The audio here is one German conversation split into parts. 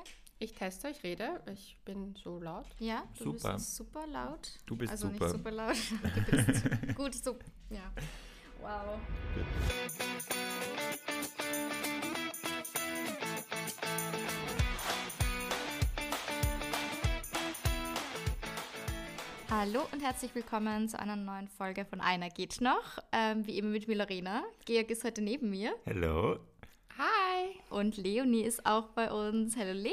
Okay. Ich teste, ich rede. Ich bin so laut. Ja, du Super. bist super laut. Du bist also super. nicht super laut. Du bist gut, so. Ja. Wow. Hallo und herzlich willkommen zu einer neuen Folge von Einer geht noch. Ähm, wie immer mit Milorena. Georg ist heute neben mir Hello. Und Leonie ist auch bei uns. Hallo Leonie.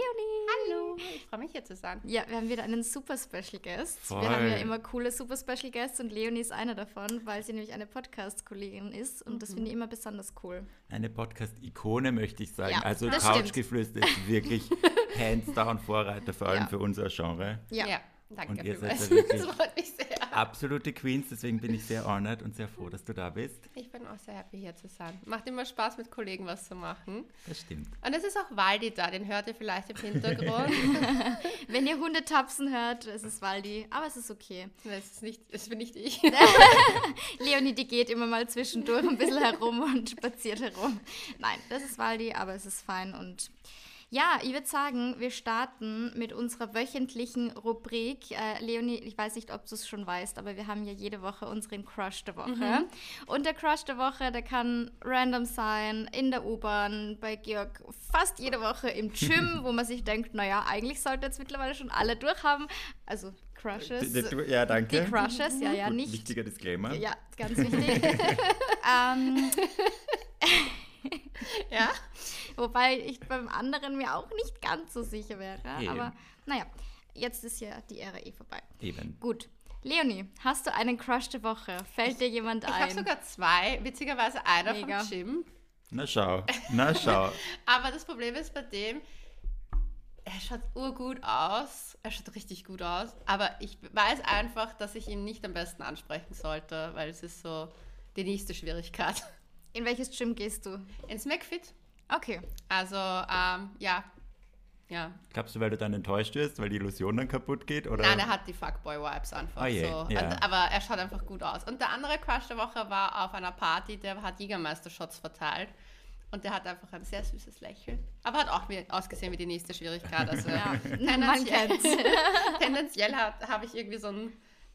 Hallo. Ich freue mich hier zu sein. Ja, wir haben wieder einen super Special Guest. Voll. Wir haben ja immer coole super Special Guests und Leonie ist einer davon, weil sie nämlich eine Podcast-Kollegin ist und das finde ich immer besonders cool. Eine Podcast-Ikone möchte ich sagen. Ja, also. Couchgeflüster ist wirklich hands down Vorreiter, vor allem Ja. für unser Genre. Ja. danke Und ihr seid da wirklich- Das freut mich sehr. Absolute Queens, deswegen bin ich sehr honored und sehr froh, dass du da bist. Ich bin auch sehr happy, hier zu sein. Macht immer Spaß, mit Kollegen was zu machen. Das stimmt. Und es ist auch Waldi da, den hört ihr vielleicht im Hintergrund. Wenn ihr Hunde tapsen hört, es ist Waldi, aber es ist okay. das, ist nicht, das bin nicht ich. Leonie, die geht immer mal zwischendurch ein bisschen herum und spaziert herum. Nein, das ist Waldi, aber es ist fein und ja, ich würde sagen, wir starten mit unserer wöchentlichen Rubrik. Äh, Leonie, ich weiß nicht, ob du es schon weißt, aber wir haben ja jede Woche unseren Crush der Woche. Und der Crush der Woche, der kann random sein, in der U-Bahn, bei Georg fast jede Woche im Gym, wo man sich denkt, naja, eigentlich sollte jetzt mittlerweile schon alle durchhaben. Also Crushes. Ja, danke. Die Crushes, ja, ja, Gut, nicht. Wichtiger Disclaimer. Ja, ganz wichtig. ähm, ja? Wobei ich beim anderen mir auch nicht ganz so sicher wäre. Eben. Aber naja, jetzt ist ja die Ära eh vorbei. Eben. Gut. Leonie, hast du einen Crush der Woche? Fällt dir jemand Ich habe ein? sogar zwei, witzigerweise einer Mega. vom Gym. Na schau, na schau. Aber das Problem ist bei dem, er schaut urgut aus. Er schaut richtig gut aus. Aber ich weiß einfach, dass ich ihn nicht am besten ansprechen sollte, weil es ist so die nächste Schwierigkeit. In welches Gym gehst du? Ins McFit. Okay. Also, ähm, ja. Ja. Glaubst du, weil du dann enttäuscht wirst, weil die Illusion dann kaputt geht? Oder? Nein, er hat die Fuckboy-Vibes einfach Oh je, so. ja. Und, aber er schaut einfach gut aus. Und der andere Crush der Woche war auf einer Party, der hat Jägermeister-Shots verteilt. Und der hat einfach ein sehr süßes Lächeln. Aber hat auch wie, ausgesehen wie die nächste Schwierigkeit. Also Ja, tendenziell, tendenziell habe ich irgendwie so ein.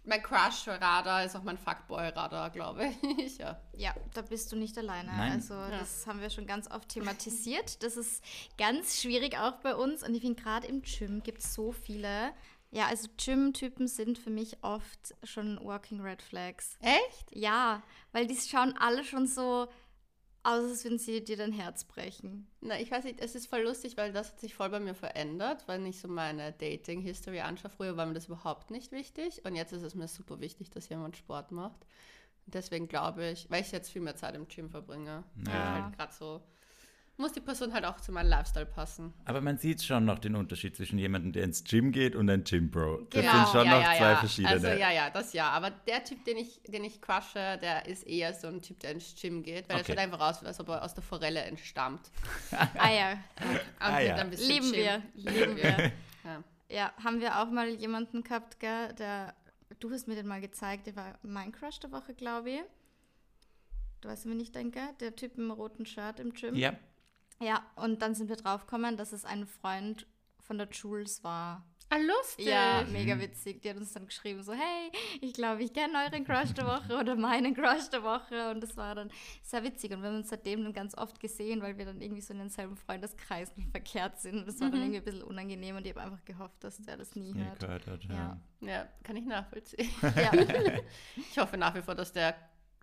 Mein Crush-Radar ist auch mein Fuckboy-Radar, glaube ich. ja. Ja, da bist du nicht alleine. Nein. Also das haben wir schon ganz oft thematisiert. Das ist ganz schwierig auch bei uns. Und ich finde, gerade im Gym gibt es so viele. Ja, also Gym-Typen sind für mich oft schon Walking Red Flags. Echt? Ja, weil die schauen alle schon so aus, als würden sie dir dein Herz brechen. Na, ich weiß nicht, es ist voll lustig, weil das hat sich voll bei mir verändert, wenn ich so meine Dating-History anschaue. Früher war mir das überhaupt nicht wichtig und jetzt ist es mir super wichtig, dass jemand Sport macht. Und deswegen glaube ich, weil ich jetzt viel mehr Zeit im Gym verbringe, Ja. ja. halt gerade so, muss die Person halt auch zu meinem Lifestyle passen. Aber man sieht schon noch den Unterschied zwischen jemandem, der ins Gym geht und ein Gym-Bro. Das Genau. sind schon ja, noch ja, zwei ja. verschiedene. Also ja, ja, das ja. Aber der Typ, den ich, den ich crushe, der ist eher so ein Typ, der ins Gym geht, weil Okay. er schaut einfach aus, als ob er aus der Forelle entstammt. Ah ja, Und Ah, ja. ein bisschen lieben Gym. wir. Lieben wir. Ja. Ja, haben wir auch mal jemanden gehabt, gell, der, du hast mir den mal gezeigt, der war mein Crush der Woche, glaube ich. Du weißt, wen ich denke? Der Typ im roten Shirt im Gym. ja. Ja, und dann sind wir draufgekommen, dass es ein Freund von der Jules war. Ah, lustig. Ja, mega witzig. Die hat uns dann geschrieben, so, hey, ich glaube, ich kenne euren Crush der Woche oder meinen Crush der Woche. Und das war dann sehr witzig. Und wir haben uns seitdem dann ganz oft gesehen, weil wir dann irgendwie so in denselben Freundeskreisen verkehrt sind. Und das war dann irgendwie ein bisschen unangenehm und ich habe einfach gehofft, dass der das nie Nie hört. gehört hat, ja. Ja. Ja, kann ich nachvollziehen. Ja. Ich hoffe nach wie vor, dass der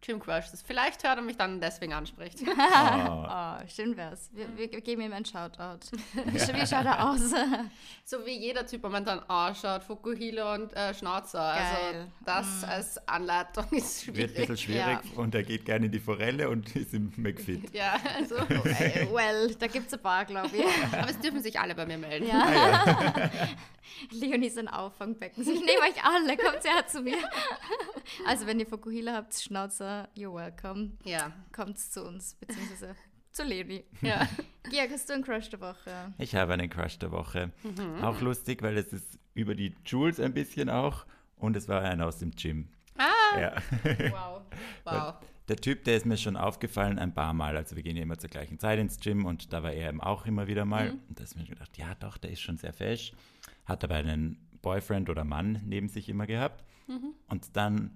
Gym Crush das vielleicht hört und mich dann deswegen anspricht. Oh. Oh, schön wär's. Wir, wir geben ihm ein Shoutout. Wie schaut er aus? so wie jeder Typ momentan ausschaut, Fukuhila und äh, Schnauzer. Also Geil. das als Anleitung ist Wird ein schwierig. bisschen schwierig und er geht gerne in die Forelle und ist im McFit. Ja, also. Well, da gibt's ein paar, glaube ich. Aber es dürfen sich alle bei mir melden. Ja. Leonie ist ein Auffangbecken. Ich nehme euch alle, kommt her zu mir. Also, wenn ihr Fokuhila habt, Schnauzer, you're welcome. Ja. Kommt zu uns, beziehungsweise zu Leonie. ja. Georg, hast du einen Crush der Woche? Ich habe einen Crush der Woche. Mhm. Auch lustig, weil es ist über die Jules ein bisschen auch und es war einer aus dem Gym. Ah, Ja. Wow. wow. der Typ, der ist mir schon aufgefallen ein paar Mal. Also wir gehen ja immer zur gleichen Zeit ins Gym und da war er eben auch immer wieder mal. Mhm. Und da ist mir gedacht, ja doch, der ist schon sehr fesch. Hat aber einen Boyfriend oder Mann neben sich immer gehabt. Mhm. Und dann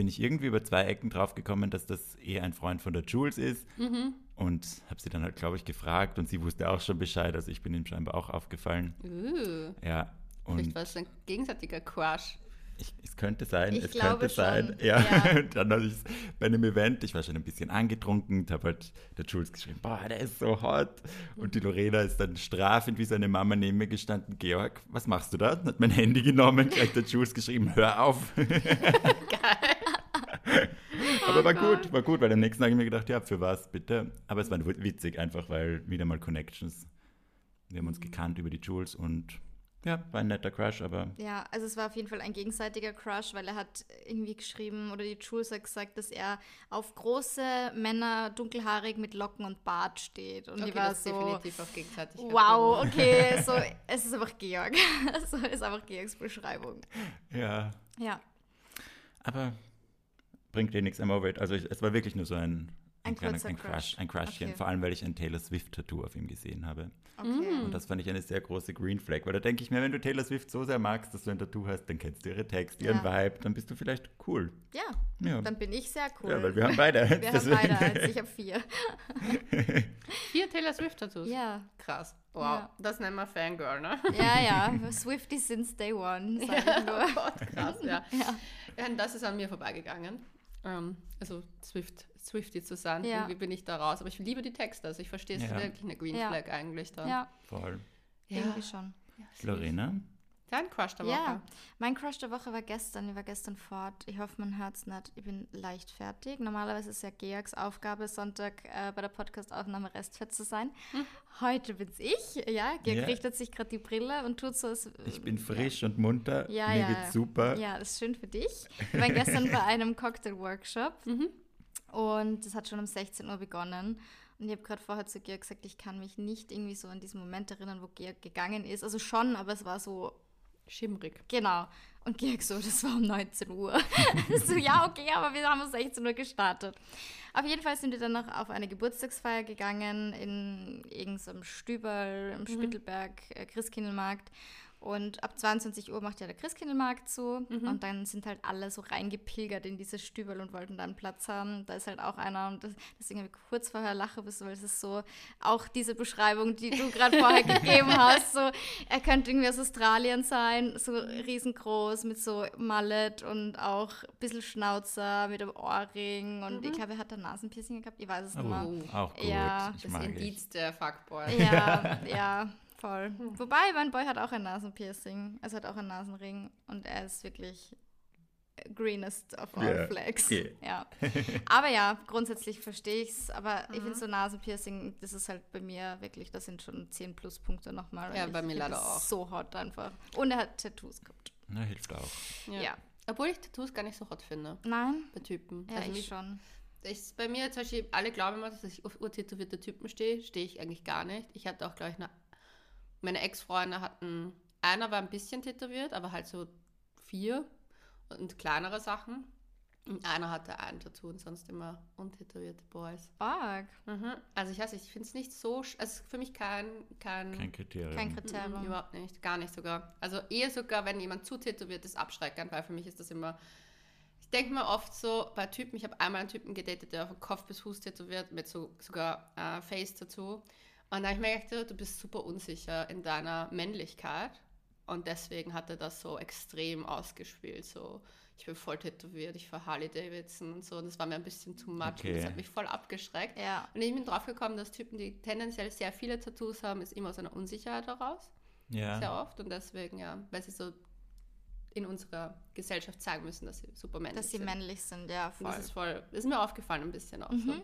bin ich irgendwie über zwei Ecken drauf gekommen, dass das eher ein Freund von der Jules ist. Mhm. Und habe sie dann halt, glaube ich, gefragt und sie wusste auch schon Bescheid. Also ich bin ihm scheinbar auch aufgefallen. Uh, Ja. vielleicht Und war es ein gegenseitiger Crush. ich, es könnte sein, Ich es könnte sein. schon, Ja. ja. Und dann habe ich bei einem Event, ich war schon ein bisschen angetrunken, habe halt der Jules geschrieben, boah, der ist so hot. Und die Lorena ist dann strafend wie seine Mama neben mir gestanden, Georg, was machst du da? Und hat mein Handy genommen, gleich der Jules geschrieben, hör auf. Aber war gut, war gut, weil am nächsten Tag habe ich mir gedacht, ja, für was bitte? Aber es war witzig einfach, weil wieder mal Connections. Wir haben uns gekannt über die Jules und ja, war ein netter Crush, aber Ja, also es war auf jeden Fall ein gegenseitiger Crush, weil er hat irgendwie geschrieben, oder die Jules hat gesagt, dass er auf große Männer, dunkelhaarig mit Locken und Bart steht. Und Okay, die war so, definitiv auf Gegenseitigkeit. wow, okay, so, es ist einfach Georg. so ist einfach Georgs Beschreibung. ja, Ja, Aber bringt dir nichts, I'm over it. Also ich, es war wirklich nur so ein, Ein kleiner- kurzer ein Crush. Ein Crushchen. Okay. Vor allem, weil ich ein Taylor Swift-Tattoo auf ihm gesehen habe. okay. Und das fand ich eine sehr große Green Flag. Weil da denke ich mir, wenn du Taylor Swift so sehr magst, dass du ein Tattoo hast, dann kennst du ihre Text, ihren Ja. Vibe, dann bist du vielleicht cool. Ja, Ja, dann bin ich sehr cool. ja weil wir haben beide. Wir haben beide eins, ich habe vier. Vier Taylor Swift-Tattoos? Ja, Krass. Wow, Ja. das nennen wir Fangirl, ne? ja, ja. Swifty since day one, sag ich nur. Oh Gott, krass, ja. Ja. Das ist an mir vorbeigegangen. Ähm, also Swift, Swifty zu sein. Ja. Irgendwie bin ich da raus. Aber ich liebe die Texte. Also ich verstehe es Ja. wirklich eine Green Ja. Flag eigentlich dann. Ja, Voll. ja. irgendwie schon. Lorena? Dein Crush der Woche. Ja, mein Crush der Woche war gestern. Ich war gestern fort. Ich hoffe, man hört es nicht. Ich bin leicht fertig. Normalerweise ist ja Georgs Aufgabe, Sonntag äh, bei der Podcastaufnahme restfett zu sein. Heute bin's ich. Ja, Georg Ja. richtet sich gerade die Brille und tut so, als Ich bin frisch und munter. Ja, Mir ja, geht's super. Ja, das ist schön für dich. Wir waren gestern bei einem Cocktail-Workshop und das hat schon um 16 Uhr begonnen. Und ich habe gerade vorher zu Georg gesagt, ich kann mich nicht irgendwie so an diesen Moment erinnern, wo Georg gegangen ist. Also schon, aber es war so, Schimmrig. genau. Und Georg so, das war um 19 Uhr. so, ja, okay, aber wir haben um 16 Uhr gestartet. Auf jeden Fall sind wir dann noch auf eine Geburtstagsfeier gegangen in irgendeinem Stüberl im Spittelberg, äh, Christkindlmarkt. Und ab 22 Uhr macht ja der Christkindlmarkt zu. Und dann sind halt alle so reingepilgert in dieses Stüberl und wollten da einen Platz haben. Da ist halt auch einer. Und das, deswegen habe ich kurz vorher lache, weil es ist so auch diese Beschreibung, die du gerade vorher gegeben hast. So, er könnte irgendwie aus Australien sein, so riesengroß mit so Mallet und auch ein bisschen Schnauzer mit einem Ohrring. Und ich glaube, er hat ein Nasenpiercing gehabt. Ich weiß es nicht mehr. Oh, auch gut. Ja, ich Das mag Indiz der Fuckboy. Ja, ja, voll. Wobei, mein Boy hat auch ein Nasenpiercing. Also hat auch einen Nasenring. Und er ist wirklich greenest of all Ja, flags. okay. Ja. Aber ja, grundsätzlich verstehe ich es. Aber ich Mhm. finde so Nasenpiercing, das ist halt bei mir wirklich, das sind schon 10 Pluspunkte nochmal. Ja, bei ich mir leider auch. So hot einfach. Und er hat Tattoos gehabt. Na, hilft auch. Ja. Obwohl ich Tattoos gar nicht so hot finde. Nein? Bei Typen. Ja, also ich mich- schon. ich, bei mir zum Beispiel, alle glauben immer, dass ich auf urtätowierte Typen stehe. Stehe ich eigentlich gar nicht. Ich hatte auch, glaube ich, eine, meine Ex-Freunde hatten, einer war ein bisschen tätowiert, aber halt so vier und kleinere Sachen. Und einer hatte ein Tattoo und sonst immer untätowierte Boys. Fuck. Mhm. Also ich weiß nicht, ich finde es nicht so, sch- also für mich kein, kein, Kein Kriterium. Kein Mhm, Kriterium. überhaupt nicht, gar nicht sogar. Also eher sogar, wenn jemand zu tätowiert ist, abschreckend, weil für mich ist das immer. Ich denke mir oft so bei Typen, ich habe einmal einen Typen gedatet, der von Kopf bis Fuß tätowiert, mit so sogar äh, Face dazu. Und da habe ich mir gedacht, du bist super unsicher in deiner Männlichkeit. Und deswegen hat er das so extrem ausgespielt. So, ich bin voll tätowiert, ich fahre Harley Davidson und so. Und das war mir ein bisschen too much. Und Okay. das hat mich voll abgeschreckt. Ja. Und ich bin drauf gekommen, dass Typen, die tendenziell sehr viele Tattoos haben, ist immer aus einer Unsicherheit heraus. Sehr Ja. oft. Und deswegen, ja, weil sie so in unserer Gesellschaft zeigen müssen, dass sie super männlich Dass sie sind. männlich sind, ja, Und voll. Das ist voll, das ist mir aufgefallen ein bisschen auch so.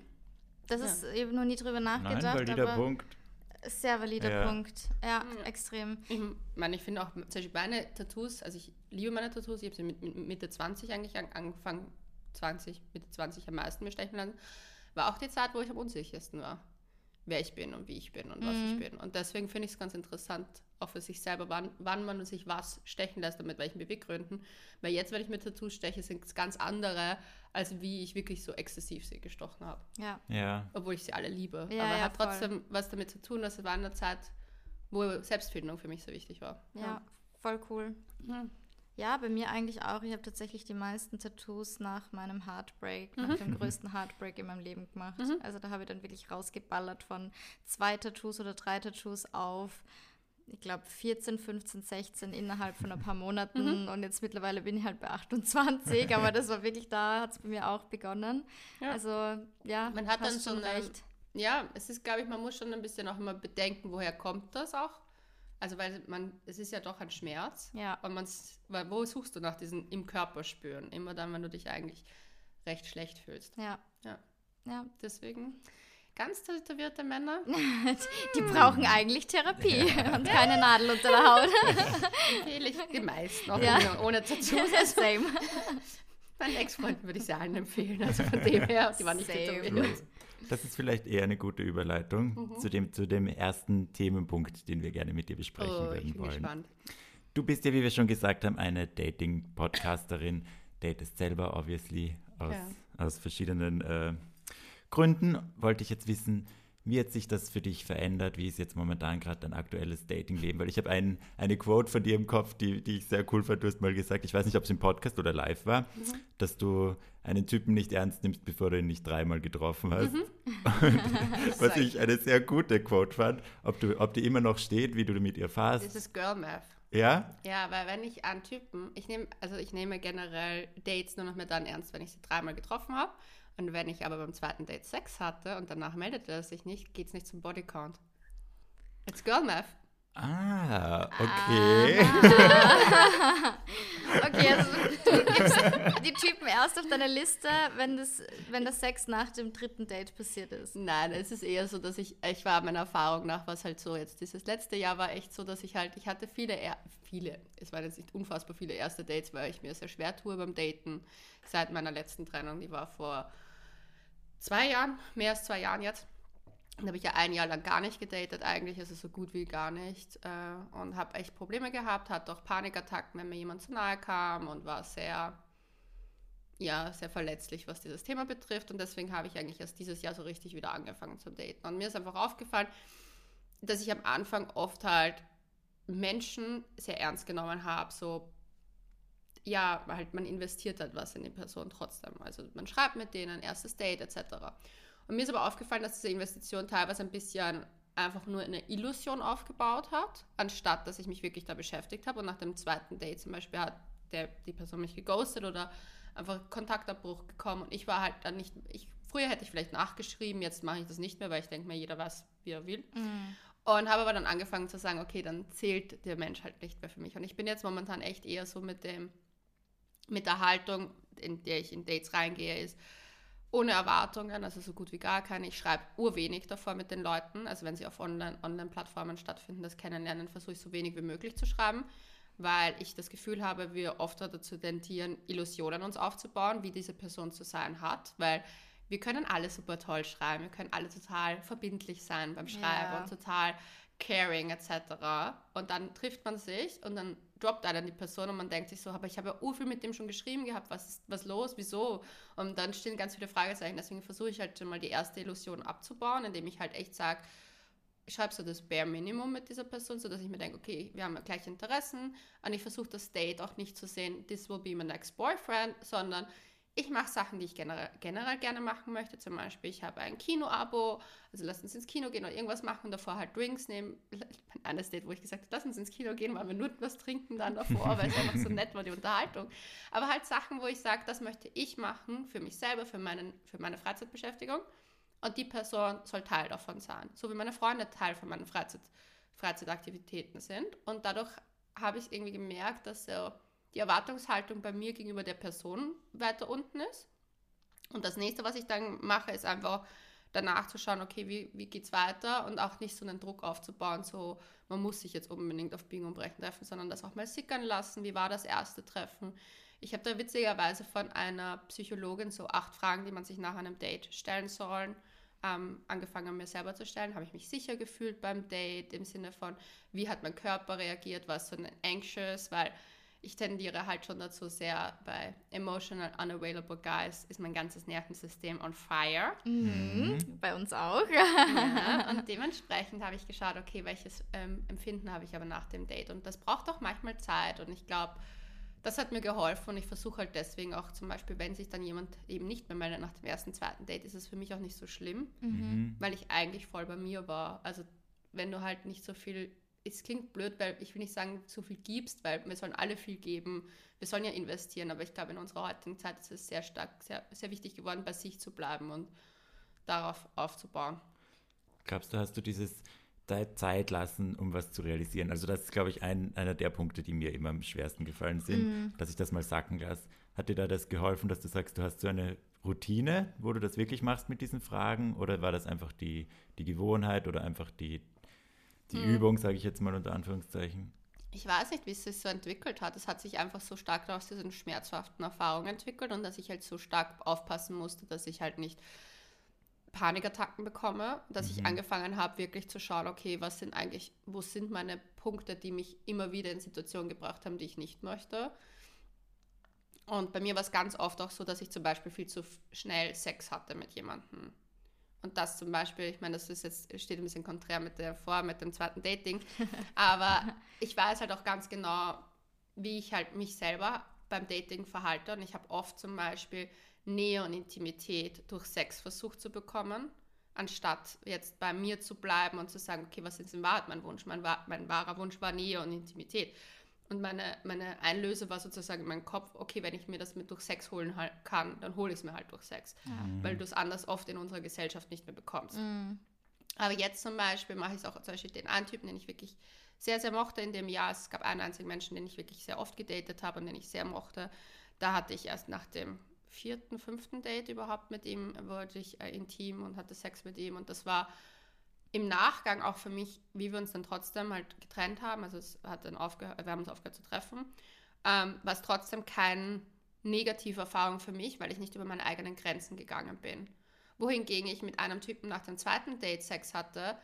Mhm. Das Ja. ist eben noch nie drüber Nein, nachgedacht. valider aber Punkt. Sehr valider Ja. Punkt. Ja, Ja. extrem. Ich meine, ich finde auch, zum Beispiel meine Tattoos, also ich liebe meine Tattoos, ich habe sie mit, mit Mitte 20 eigentlich an, angefangen, 20, Mitte 20 am meisten mir stechen lassen, war auch die Zeit, wo ich am unsichersten war. wer ich bin und wie ich bin und was Mhm. ich bin. Und deswegen finde ich es ganz interessant, auch für sich selber, wann, wann man sich was stechen lässt und mit welchen Beweggründen. Weil jetzt, wenn ich mir Tattoos steche, sind es ganz andere, als wie ich wirklich so exzessiv sie gestochen habe. Ja. Ja. Obwohl ich sie alle liebe. Ja, Aber ja, hat voll. trotzdem was damit zu tun, dass es war eine Zeit, wo Selbstfindung für mich so wichtig war. Ja, voll cool. Ja. Ja, bei mir eigentlich auch. Ich habe tatsächlich die meisten Tattoos nach meinem Heartbreak, nach dem größten Heartbreak in meinem Leben gemacht. Also da habe ich dann wirklich rausgeballert von zwei Tattoos oder drei Tattoos auf, ich glaube 14, 15, 16 innerhalb von ein paar Monaten. Und jetzt mittlerweile bin ich halt bei 28, aber das war wirklich, da hat es bei mir auch begonnen. Ja. Also ja, Man hat dann schon eine- recht. Ja, es ist, glaube ich, man muss schon ein bisschen auch immer bedenken, woher kommt das auch. Also, weil man, es ist ja doch ein Schmerz. Ja. Und man's, weil wo suchst du nach diesen im Körper spüren? Immer dann, wenn du dich eigentlich recht schlecht fühlst. Ja. Ja. Ja. Deswegen, ganz tätowierte Männer, Die brauchen eigentlich Therapie und keine Nadel unter der Haut. empfehle ich die meisten, auch Ja. ohne, ohne Tattoos. Same. Meinen Ex-Freunden würde ich sie allen empfehlen. Also von dem her, die waren nicht Same. tätowiert. Das ist vielleicht eher eine gute Überleitung Mhm. zu, dem, zu dem ersten Themenpunkt, den wir gerne mit dir besprechen Oh, ich werden bin wollen. gespannt. Du bist ja, wie wir schon gesagt haben, eine Dating-Podcasterin, datest selber, obviously, aus, Ja. aus verschiedenen äh, Gründen. Wollte ich jetzt wissen, wie hat sich das für dich verändert? Wie ist jetzt momentan gerade dein aktuelles Datingleben? Weil ich habe ein, eine Quote von dir im Kopf, die, die ich sehr cool fand. Du hast mal gesagt, ich weiß nicht, ob es im Podcast oder live war, dass du einen Typen nicht ernst nimmst, bevor du ihn nicht dreimal getroffen hast. Was Sag- ich eine sehr gute Quote fand. Ob, du, ob die immer noch steht, wie du mit ihr Das fährst. ist Girl Math. Ja? Ja, weil wenn ich an Typen, ich nehme, also ich nehme generell Dates nur noch mehr dann ernst, wenn ich sie dreimal getroffen habe. Und wenn ich aber beim zweiten Date Sex hatte und danach meldete er sich nicht, geht es nicht zum Bodycount. It's Girl Math. Ah, okay. Okay, also du gibst die Typen erst auf deine Liste, wenn das, wenn das Sex nach dem dritten Date passiert ist. Nein, es ist eher so, dass ich, ich war meiner Erfahrung nach, was halt so jetzt, dieses letzte Jahr war echt so, dass ich halt, ich hatte viele, viele, es waren jetzt nicht unfassbar viele erste Dates, weil ich mir sehr schwer tue beim Daten seit meiner letzten Trennung, die war vor zwei Jahren, mehr als zwei Jahren jetzt. Dann habe ich ja ein Jahr lang gar nicht gedatet eigentlich, also so gut wie gar nicht. Äh, und habe echt Probleme gehabt, hatte auch Panikattacken, wenn mir jemand zu nahe kam und war sehr, ja, sehr verletzlich, was dieses Thema betrifft. Und deswegen habe ich eigentlich erst dieses Jahr so richtig wieder angefangen zu daten. Und mir ist einfach aufgefallen, dass ich am Anfang oft halt Menschen sehr ernst genommen habe, so ja, halt man investiert halt was in die Person trotzdem. Also man schreibt mit denen, erstes Date etc. Und mir ist aber aufgefallen, dass diese Investition teilweise ein bisschen einfach nur eine Illusion aufgebaut hat, anstatt dass ich mich wirklich da beschäftigt habe. Und nach dem zweiten Date zum Beispiel hat der, die Person mich geghostet oder einfach Kontaktabbruch gekommen. Und ich war halt dann nicht, ich, früher hätte ich vielleicht nachgeschrieben, jetzt mache ich das nicht mehr, weil ich denke mir, jeder weiß, wie er will. Und habe aber dann angefangen zu sagen, okay, dann zählt der Mensch halt nicht mehr für mich. Und ich bin jetzt momentan echt eher so mit dem, mit der Haltung, in der ich in Dates reingehe, ist ohne Erwartungen, also so gut wie gar keine. Ich schreibe urwenig davor mit den Leuten. Also wenn sie auf Online- Online-Plattformen stattfinden, das Kennenlernen, versuche ich so wenig wie möglich zu schreiben, weil ich das Gefühl habe, wir oft dazu tendieren, Illusionen uns aufzubauen, wie diese Person zu sein hat, weil wir können alle super toll schreiben, wir können alle total verbindlich sein beim Schreiben Ja. und total caring etc. Und dann trifft man sich und dann droppt einen die Person und man denkt sich so, aber ich habe ja urviel mit dem schon geschrieben gehabt, was ist was los, wieso? Und dann stehen ganz viele Fragezeichen. Deswegen versuche ich halt schon mal die erste Illusion abzubauen, indem ich halt echt sage, schreibe so das Bare Minimum mit dieser Person, sodass ich mir denke, okay, wir haben ja gleiche Interessen und ich versuche das Date auch nicht zu sehen, this will be my next boyfriend, sondern ich mache Sachen, die ich generell, generell gerne machen möchte. Zum Beispiel, ich habe ein Kino-Abo, also lass uns ins Kino gehen oder irgendwas machen und davor halt Drinks nehmen. Eines Date, wo ich gesagt habe, lass uns ins Kino gehen, weil wir nur was trinken dann davor, weil es einfach so nett war, die Unterhaltung. Aber halt Sachen, wo ich sage, das möchte ich machen für mich selber, für, meinen, für meine Freizeitbeschäftigung. Und die Person soll Teil davon sein. So wie meine Freunde Teil von meinen Freizeit, Freizeitaktivitäten sind. Und dadurch habe ich irgendwie gemerkt, dass so die Erwartungshaltung bei mir gegenüber der Person weiter unten ist. Und das nächste, was ich dann mache, ist einfach danach zu schauen, okay, wie, wie geht es weiter und auch nicht so einen Druck aufzubauen, so man muss sich jetzt unbedingt auf Biegen und Brechen treffen, sondern das auch mal sickern lassen. Wie war das erste Treffen? Ich habe da witzigerweise von einer Psychologin so acht Fragen, die man sich nach einem Date stellen soll, ähm, angefangen, mir selber zu stellen. Habe ich mich sicher gefühlt beim Date im Sinne von, wie hat mein Körper reagiert, war es so ein anxious, weil ich tendiere halt schon dazu sehr bei emotional unavailable guys ist mein ganzes Nervensystem on fire. Mhm. Bei uns auch. Ja, und dementsprechend habe ich geschaut, okay, welches ähm, Empfinden habe ich aber nach dem Date. Und das braucht auch manchmal Zeit. Und ich glaube, das hat mir geholfen und ich versuche halt deswegen auch zum Beispiel, wenn sich dann jemand eben nicht mehr meldet nach dem ersten, zweiten Date, ist es für mich auch nicht so schlimm, Mhm. weil ich eigentlich voll bei mir war. Also wenn du halt nicht so viel, es klingt blöd, weil ich will nicht sagen, so viel gibst, weil wir sollen alle viel geben, wir sollen ja investieren, aber ich glaube, in unserer heutigen Zeit ist es sehr stark, sehr, sehr wichtig geworden, bei sich zu bleiben und darauf aufzubauen. Glaubst du, hast du dieses Ze- Zeit lassen, um was zu realisieren? Also das ist, glaube ich, ein, einer der Punkte, die mir immer am schwersten gefallen sind, dass ich das mal sacken lasse. Hat dir da das geholfen, dass du sagst, du hast so eine Routine, wo du das wirklich machst mit diesen Fragen? Oder war das einfach die, die Gewohnheit oder einfach die, die Übung, sage ich jetzt mal unter Anführungszeichen? Ich weiß nicht, wie es sich so entwickelt hat. Es hat sich einfach so stark aus diesen schmerzhaften Erfahrungen entwickelt und dass ich halt so stark aufpassen musste, dass ich halt nicht Panikattacken bekomme, dass ich angefangen habe, wirklich zu schauen, okay, was sind eigentlich, wo sind meine Punkte, die mich immer wieder in Situationen gebracht haben, die ich nicht möchte. Und bei mir war es ganz oft auch so, dass ich zum Beispiel viel zu schnell Sex hatte mit jemandem. Und das zum Beispiel, ich meine, das ist jetzt, steht ein bisschen konträr mit der vor, mit dem zweiten Dating. Aber ich weiß halt auch ganz genau, wie ich halt mich selber beim Dating verhalte. Und ich habe oft zum Beispiel Nähe und Intimität durch Sex versucht zu bekommen, anstatt jetzt bei mir zu bleiben und zu sagen, okay, was ist in Wahrheit mein Wunsch? Mein, mein wahrer Wunsch war Nähe und Intimität. Und meine, meine Einlöse war sozusagen in meinem Kopf, okay, wenn ich mir das mit durch Sex holen halt kann, dann hole ich es mir halt durch Sex. Weil du es anders oft in unserer Gesellschaft nicht mehr bekommst. Aber jetzt zum Beispiel mache ich es auch zum Beispiel den einen Typen, den ich wirklich sehr, sehr mochte in dem Jahr. Es gab einen einzigen Menschen, den ich wirklich sehr oft gedatet habe und den ich sehr mochte. Da hatte ich erst nach dem vierten, fünften Date überhaupt mit ihm, wurde ich äh, intim und hatte Sex mit ihm. Und das war im Nachgang auch für mich, wie wir uns dann trotzdem halt getrennt haben, also es hat dann aufgehört, wir haben uns aufgehört zu treffen, ähm, war es trotzdem keine negative Erfahrung für mich, weil ich nicht über meine eigenen Grenzen gegangen bin. Wohingegen ich mit einem Typen nach dem zweiten Date Sex hatte,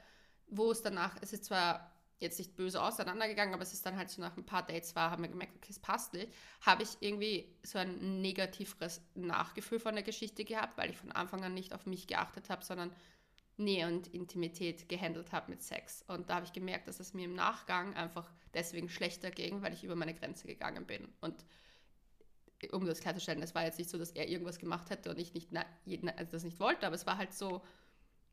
wo es danach, es ist zwar jetzt nicht böse auseinandergegangen, aber es ist dann halt so nach ein paar Dates war, haben wir gemerkt, okay, es passt nicht, habe ich irgendwie so ein negativeres Nachgefühl von der Geschichte gehabt, weil ich von Anfang an nicht auf mich geachtet habe, sondern Nähe und Intimität gehandelt habe mit Sex. Und da habe ich gemerkt, dass es mir im Nachgang einfach deswegen schlechter ging, weil ich über meine Grenze gegangen bin. Und um das klarzustellen, es war jetzt nicht so, dass er irgendwas gemacht hätte und ich nicht, na, also das nicht wollte, aber es war halt so,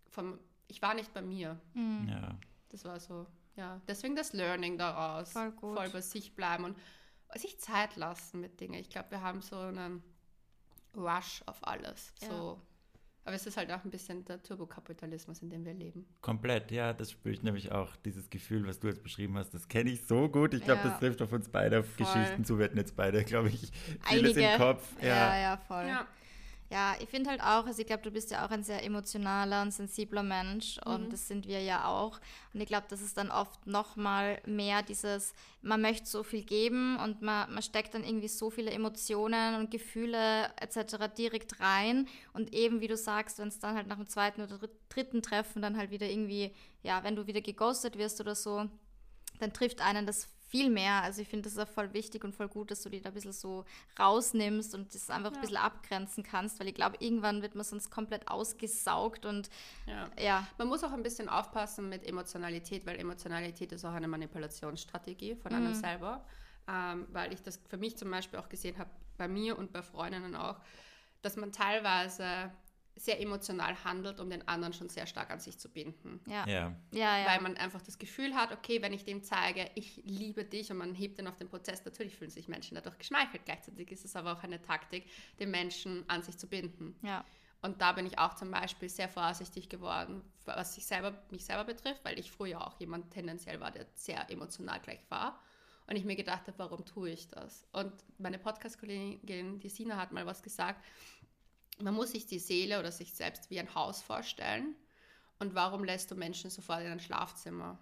vom, ich war nicht bei mir. Ja. Das war so, ja. Deswegen das Learning daraus. Voll gut. Voll bei sich bleiben und sich Zeit lassen mit Dingen. Ich glaube, wir haben so einen Rush auf alles. Ja. So. Aber es ist halt auch ein bisschen der Turbokapitalismus, in dem wir leben. Komplett, ja, das spüre ich nämlich auch. Dieses Gefühl, was du jetzt beschrieben hast, das kenne ich so gut. Ich glaube, Ja. das trifft auf uns beide auf Voll. Geschichten zu. Wir hatten jetzt beide, glaube ich, vieles Einige. im Kopf. Ja, Ja, ja, voll. Ja, ich finde halt auch, also ich glaube, du bist ja auch ein sehr emotionaler und sensibler Mensch und das sind wir ja auch. Und ich glaube, das ist dann oft nochmal mehr dieses, man möchte so viel geben und man, man steckt dann irgendwie so viele Emotionen und Gefühle etc. direkt rein. Und eben, wie du sagst, wenn es dann halt nach dem zweiten oder dritt- dritten Treffen dann halt wieder irgendwie, ja, wenn du wieder geghostet wirst oder so, dann trifft einen das viel mehr. Also ich finde das ist auch voll wichtig und voll gut, dass du die da ein bisschen so rausnimmst und das einfach ein bisschen abgrenzen kannst, weil ich glaube, irgendwann wird man sonst komplett ausgesaugt und Ja. ja, Man muss auch ein bisschen aufpassen mit Emotionalität, weil Emotionalität ist auch eine Manipulationsstrategie von einem selber. Ähm, weil ich das für mich zum Beispiel auch gesehen habe, bei mir und bei Freundinnen auch, dass man teilweise sehr emotional handelt, um den anderen schon sehr stark an sich zu binden. ja, ja. ja, ja. Weil man einfach das Gefühl hat, okay, wenn ich dem zeige, ich liebe dich und man hebt den auf den Prozess, natürlich fühlen sich Menschen dadurch geschmeichelt. Gleichzeitig ist es aber auch eine Taktik, den Menschen an sich zu binden. ja. Und da bin ich auch zum Beispiel sehr vorsichtig geworden, was sich selber, mich selber betrifft, weil ich früher auch jemand tendenziell war, der sehr emotional gleich war. Und ich mir gedacht habe, warum tue ich das? Und meine Podcast-Kollegin, die Sina, hat mal was gesagt. Man muss sich die Seele oder sich selbst wie ein Haus vorstellen. Und warum lässt du Menschen sofort in ein Schlafzimmer?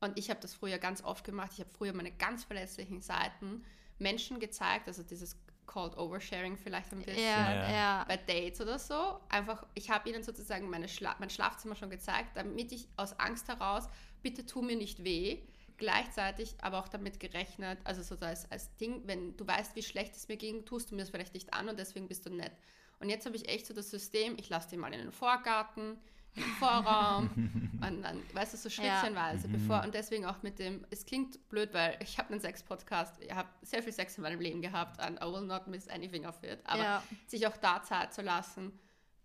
Und ich habe das früher ganz oft gemacht. Ich habe früher meine ganz verletzlichen Seiten Menschen gezeigt, also dieses called Oversharing vielleicht ein bisschen. Ja, Ja. Bei Dates oder so. Einfach, ich habe ihnen sozusagen meine Schla mein Schlafzimmer schon gezeigt, damit ich aus Angst heraus, bitte tu mir nicht weh. Gleichzeitig aber auch damit gerechnet, also so als, als Ding, wenn du weißt, wie schlecht es mir ging, tust du mir es vielleicht nicht an und deswegen bist du nett. Und jetzt habe ich echt so das System, ich lasse die mal in den Vorgarten, in den Vorraum. Und dann, weißt du, so schrittchenweise, bevor, und deswegen auch mit dem, es klingt blöd, weil ich habe einen Sex-Podcast, ich habe sehr viel Sex in meinem Leben gehabt and I will not miss anything of it, aber Ja. sich auch da Zeit zu lassen,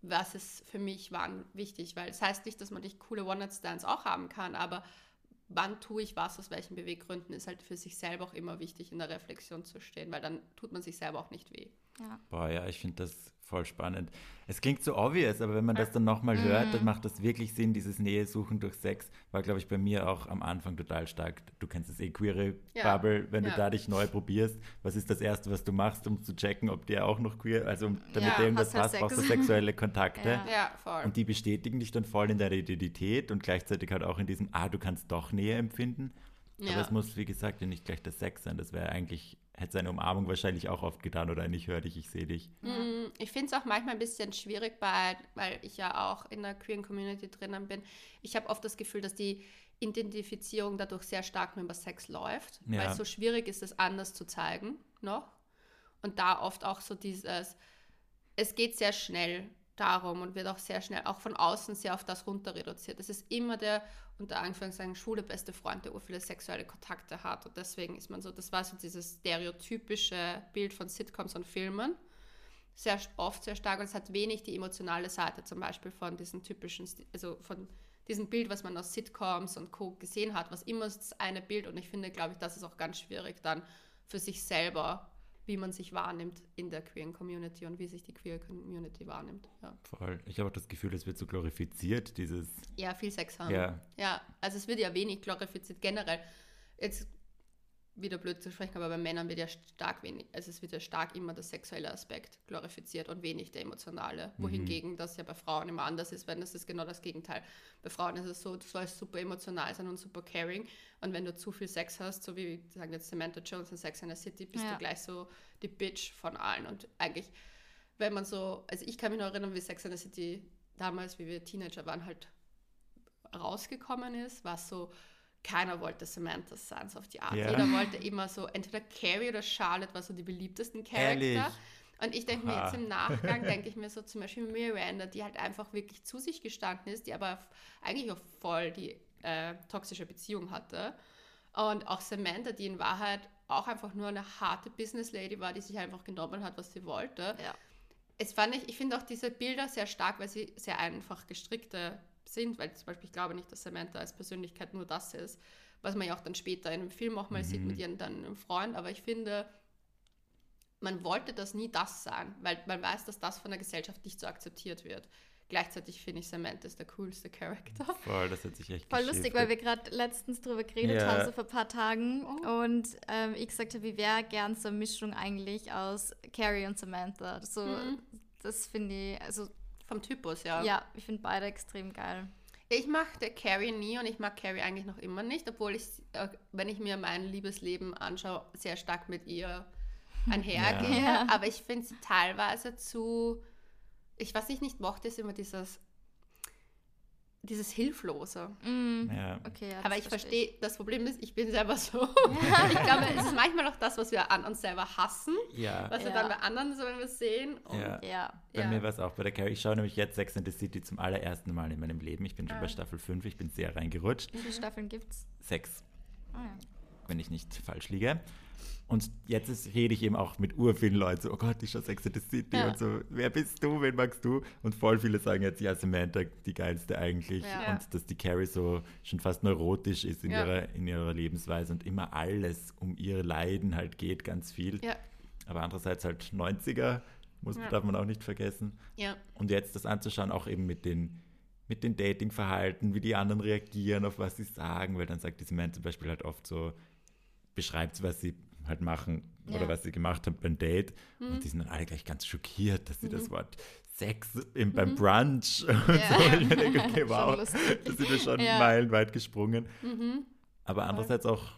was ist für mich wann wichtig, weil es heißt nicht, dass man nicht coole One-Night-Stands auch haben kann, aber wann tue ich was, aus welchen Beweggründen, ist halt für sich selber auch immer wichtig, in der Reflexion zu stehen, weil dann tut man sich selber auch nicht weh. Ja. Boah, ja, ich finde das voll spannend. Es klingt so obvious, aber wenn man das dann nochmal hört, dann macht das wirklich Sinn, dieses Nähe suchen durch Sex. War, glaube ich, bei mir auch am Anfang total stark. Du kennst das eh queere Ja, Bubble, wenn du ja. da dich neu probierst. Was ist das Erste, was du machst, um zu checken, ob der auch noch queer, also um, damit Ja, hast halt passt, brauchst du Sex. sexuelle Kontakte. Ja. Voll. Und die bestätigen dich dann voll in deiner Identität und gleichzeitig halt auch in diesem, ah, du kannst doch Nähe empfinden. Aber es muss, wie gesagt, ja nicht gleich der Sex sein. Das wäre eigentlich, hätte seine Umarmung wahrscheinlich auch oft getan oder ein ich höre dich, ich sehe dich. Mm, Ich finde es auch manchmal ein bisschen schwierig, bei, weil ich ja auch in der queeren Community drinnen bin. Ich habe oft das Gefühl, dass die Identifizierung dadurch sehr stark nur über Sex läuft, weil Ja. es so schwierig ist, es anders zu zeigen noch. Und da oft auch so dieses, es geht sehr schnell darum und wird auch sehr schnell, auch von außen sehr auf das runter reduziert. Es ist immer der, unter Anführungszeichen, schwule beste Freund, der viele sexuelle Kontakte hat. Und deswegen ist man so, das war so dieses stereotypische Bild von Sitcoms und Filmen sehr oft sehr stark und es hat wenig die emotionale Seite zum Beispiel von diesen typischen, also von diesem Bild, was man aus Sitcoms und Co. gesehen hat, was immer das eine Bild und ich finde, glaube ich, das ist auch ganz schwierig dann für sich selber, wie man sich wahrnimmt in der queeren Community und wie sich die queer Community wahrnimmt. Ja, Voll. Ich habe auch das Gefühl, es wird so glorifiziert, dieses, ja viel Sex haben. ja, Ja, also es wird ja wenig glorifiziert generell. Jetzt wieder blöd zu sprechen, aber bei Männern wird ja stark wenig, also es wird ja stark immer der sexuelle Aspekt glorifiziert und wenig der emotionale. Wohingegen das ja bei Frauen immer anders ist, wenn das ist genau das Gegenteil. Bei Frauen ist es so, du sollst super emotional sein und super caring und wenn du zu viel Sex hast, so wie sagen jetzt Samantha Jones in Sex and the City, bist Ja. du gleich so die Bitch von allen und eigentlich wenn man so, also ich kann mich noch erinnern, wie Sex and the City damals, wie wir Teenager waren, halt rausgekommen ist, war so, keiner wollte Samantha sein, so auf die Art. Ja. Jeder wollte immer so, entweder Carrie oder Charlotte war so die beliebtesten Ehrlich? Charakter. Und ich denke mir jetzt im Nachgang, denke ich mir so zum Beispiel Miranda, die halt einfach wirklich zu sich gestanden ist, die aber eigentlich auch voll die äh, toxische Beziehung hatte. Und auch Samantha, die in Wahrheit auch einfach nur eine harte Business Lady war, die sich einfach genommen hat, was sie wollte Ja. es fand ich, ich finde auch diese Bilder sehr stark, weil sie sehr einfach gestrickte sind, weil zum Beispiel ich glaube nicht, dass Samantha als Persönlichkeit nur das ist, was man ja auch dann später in einem Film auch mal sieht mit ihren dann einem Freund, aber ich finde, man wollte das nie das sein, weil man weiß, dass das von der Gesellschaft nicht so akzeptiert wird. Gleichzeitig finde ich Samantha ist der coolste Charakter. voll, das hat sich echt Voll lustig, weil wir gerade letztens drüber geredet Ja. haben, so vor ein paar Tagen. Oh. Und ähm, ich gesagt habe, wie wäre gern so eine Mischung eigentlich aus Carrie und Samantha. So, Mhm. das finde ich, also Vom Typus, ja. ja, ich finde beide extrem geil. Ich mochte Carrie nie und ich mag Carrie eigentlich noch immer nicht, obwohl ich, äh, wenn ich mir mein Liebesleben anschaue, sehr stark mit ihr einhergehe. Ja. Aber ich finde sie teilweise zu, ich was ich nicht mochte, ist immer dieses, dieses Hilflose. Mm, Ja. Okay, ja, Aber ich verstehe, das Problem ist, ich bin selber so. Ja. ich glaube, es ist manchmal auch das, was wir an uns selber hassen, Ja, was wir Ja. dann bei anderen so, wenn wir sehen. Und Ja. Ja. bei Ja. mir war es auch bei der Carrie. Ich schaue nämlich jetzt Sex and the City zum allerersten Mal in meinem Leben. Ich bin schon Ah. bei Staffel 5, ich bin sehr reingerutscht. Wie viele Staffeln gibt's? Sechs, Ah, ja. Wenn ich nicht falsch liege. Und jetzt ist, rede ich eben auch mit urvielen Leuten so, oh Gott, ich schaue Sex and the City Ja. und so, wer bist du, wen magst du? Und voll viele sagen jetzt, ja, Samantha, die geilste eigentlich. Ja. Und dass die Carrie so schon fast neurotisch ist in, Ja. ihrer, in ihrer Lebensweise und immer alles um ihr Leiden halt geht, ganz viel. Aber andererseits halt 90er, muss, darf man auch nicht vergessen. Und jetzt das anzuschauen, auch eben mit den, mit den Datingverhalten, wie die anderen reagieren, auf was sie sagen, weil dann sagt diese Man zum Beispiel halt oft so, beschreibt, was sie halt machen oder Ja. was sie gemacht haben beim Date. Mhm. Und die sind dann alle gleich ganz schockiert, dass sie das Wort Sex im, beim Brunch und Ja. so. Ich mir denke, okay, wow, da sind wir schon Ja. meilenweit gesprungen. Mhm. Aber andererseits auch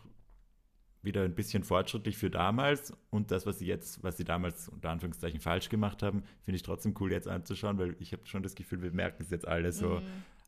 wieder ein bisschen fortschrittlich für damals und das, was sie jetzt, was sie damals unter Anführungszeichen falsch gemacht haben, finde ich trotzdem cool jetzt anzuschauen, weil ich habe schon das Gefühl, wir merken es jetzt alle so, Mhm.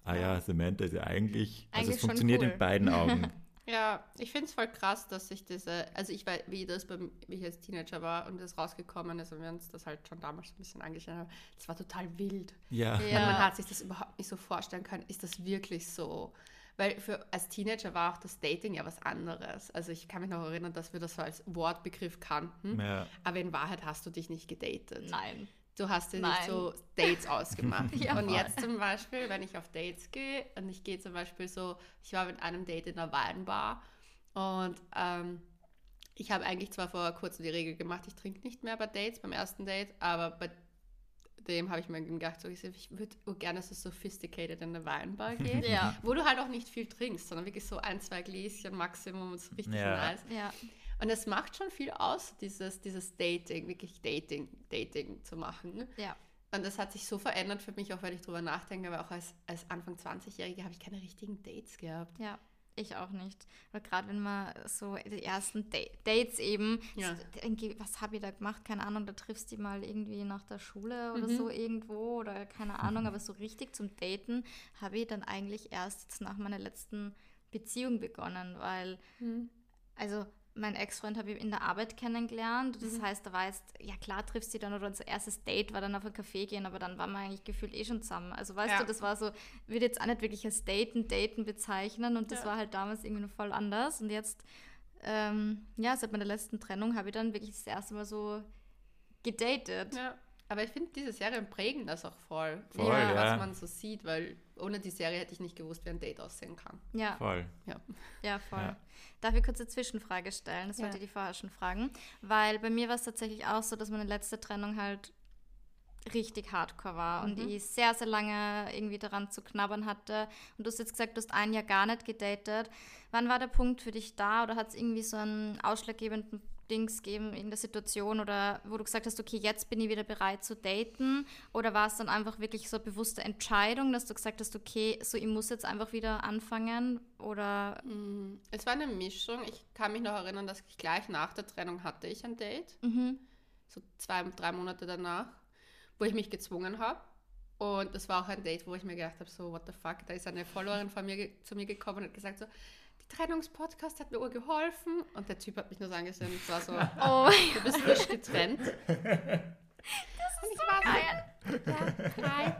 ah ja, Samantha ist ja eigentlich, also Eigentlich es schon funktioniert cool. in beiden Augen. Ja, ich finde es voll krass, dass ich diese, also ich weiß, wie das beim, wie ich als Teenager war und das rausgekommen ist und wir uns das halt schon damals ein bisschen angeschaut haben, das war total wild. ja. Ja. Und man hat sich das überhaupt nicht so vorstellen können, ist das wirklich so? Weil für, als Teenager war auch das Dating ja was anderes. Also ich kann mich noch erinnern, dass wir das so als Wortbegriff kannten. Ja. Aber in Wahrheit hast du dich nicht gedatet. Nein. Du hast dir nicht so Dates ausgemacht. Ja, und jetzt zum Beispiel, wenn ich auf Dates gehe und ich gehe zum Beispiel so, ich war mit einem Date in einer Weinbar und ähm, ich habe eigentlich zwar vor kurzem die Regel gemacht, ich trinke nicht mehr bei Dates, beim ersten Date, aber bei dem habe ich mir gedacht, so, ich würde gerne so sophisticated in eine Weinbar gehen, Ja. wo du halt auch nicht viel trinkst, sondern wirklich so ein, zwei Gläschen Maximum und so richtig Ja. nice. Ja. Und es macht schon viel aus, dieses, dieses Dating, wirklich Dating, Dating zu machen. Ja. Und das hat sich so verändert für mich, auch wenn ich drüber nachdenke, aber auch als, als Anfang 20-Jährige habe ich keine richtigen Dates gehabt. Ja, ich auch nicht. Aber gerade wenn man so die ersten Da- Dates eben, Ja. was habe ich da gemacht? Keine Ahnung, da triffst du die mal irgendwie nach der Schule oder Mhm. so irgendwo oder keine Ahnung, aber so richtig zum Daten habe ich dann eigentlich erst jetzt nach meiner letzten Beziehung begonnen, weil, also mein Ex-Freund habe ich in der Arbeit kennengelernt. Das heißt, da war jetzt, ja klar, triffst du dann oder unser erstes Date war dann auf ein Café gehen, aber dann waren wir eigentlich gefühlt eh schon zusammen. Also weißt Ja. du, das war so, würde jetzt auch nicht wirklich als Daten, Daten bezeichnen und das Ja. war halt damals irgendwie noch voll anders. Und jetzt, ähm, ja, seit meiner letzten Trennung habe ich dann wirklich das erste Mal so gedatet. Ja. Aber ich finde, diese Serien prägen das auch voll. Voll, ja. Was man so sieht, weil ohne die Serie hätte ich nicht gewusst, wie ein Date aussehen kann. Ja, Voll. Ja. ja, voll. Ja. Darf ich kurz eine Zwischenfrage stellen? Das Ja. wollte ich die vorher schon fragen. Weil bei mir war es tatsächlich auch so, dass meine letzte Trennung halt richtig hardcore war und Mhm. ich sehr, sehr lange irgendwie daran zu knabbern hatte. Und du hast jetzt gesagt, du hast ein Jahr gar nicht gedatet. Wann war der Punkt für dich da oder hat es irgendwie so einen ausschlaggebenden Dings gegeben, irgendeine Situation oder wo du gesagt hast, okay, jetzt bin ich wieder bereit zu daten? Oder war es dann einfach wirklich so eine bewusste Entscheidung, dass du gesagt hast, okay, so ich muss jetzt einfach wieder anfangen? Oder Mm, Es war eine Mischung. Ich kann mich noch erinnern, dass ich gleich nach der Trennung hatte ich ein Date. mhm. so zwei, drei Monate danach, wo ich mich gezwungen habe. Und das war auch ein Date, wo ich mir gedacht habe, so, what the fuck, da ist eine Followerin von mir zu mir gekommen und hat gesagt so, Trennungspodcast hat mir ur geholfen. Und der Typ hat mich nur so angesehen und es war so, Oh, du bist frisch getrennt. und ich war so, ja, hi.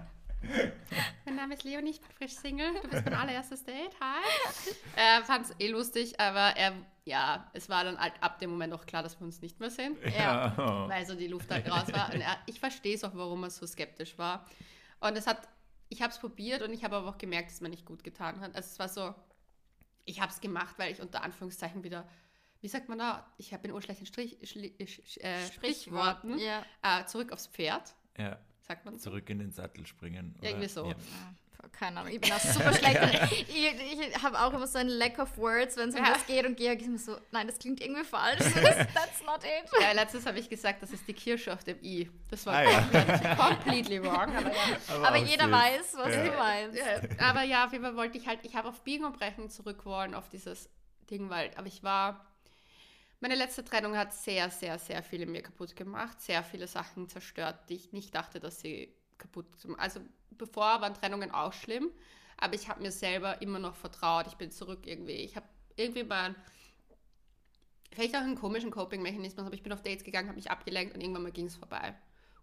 Mein Name ist Leonie, ich bin frisch Single. Du bist mein allererstes Date. Hi. Er fand es eh lustig, aber er, ja, es war dann halt ab dem Moment auch klar, dass wir uns nicht mehr sehen Ja. weil so die Luft halt raus war. Und er, ich verstehe es auch, warum er so skeptisch war. Und es hat, ich habe es probiert und ich habe aber auch gemerkt, dass es mir nicht gut getan hat. Also es war so, ich habe es gemacht, weil ich unter Anführungszeichen wieder, wie sagt man da, ich habe in urschlechten Strich, Schli, Sch- äh, Sprichworten, Ja. äh, zurück aufs Pferd, Ja. sagt man so. Zurück in den Sattel springen. Ja, irgendwie so. Ja. Keine Ahnung, ich bin auch super schlecht. Ich, ich habe auch immer so ein Lack of words, wenn es um Ja. das geht und gehe immer so, nein, das klingt irgendwie falsch. That's not it. Ja, letztes habe ich gesagt, das ist die Kirsche auf dem I. Das war Ah, ja. komplett, completely wrong, aber ja. Aber auch jeder süß. weiß, was Ja. du meinst. Ja, aber ja, auf jeden Fall wollte ich halt, ich habe auf Biegen und Brechen zurück wollen, auf dieses Ding, weil, aber ich war, meine letzte Trennung hat sehr, sehr, sehr viel in mir kaputt gemacht, sehr viele Sachen zerstört, die ich nicht dachte, dass sie kaputt sind. Also bevor waren Trennungen auch schlimm, aber ich habe mir selber immer noch vertraut, ich bin zurück irgendwie, ich habe irgendwie mein, vielleicht auch einen komischen Coping-Mechanismus, aber ich bin auf Dates gegangen, habe mich abgelenkt und irgendwann mal ging es vorbei.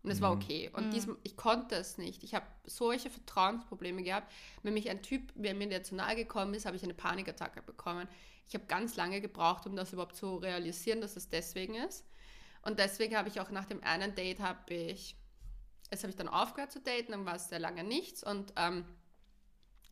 Und es war okay. Und diesem, ich konnte es nicht. Ich habe solche Vertrauensprobleme gehabt. Wenn mich ein Typ, wenn mir der zu nahe gekommen ist, habe ich eine Panikattacke bekommen. Ich habe ganz lange gebraucht, um das überhaupt zu realisieren, dass es deswegen ist. Und deswegen habe ich auch nach dem einen Date habe ich, es habe ich dann aufgehört zu daten, dann war es sehr lange nichts. Und ähm,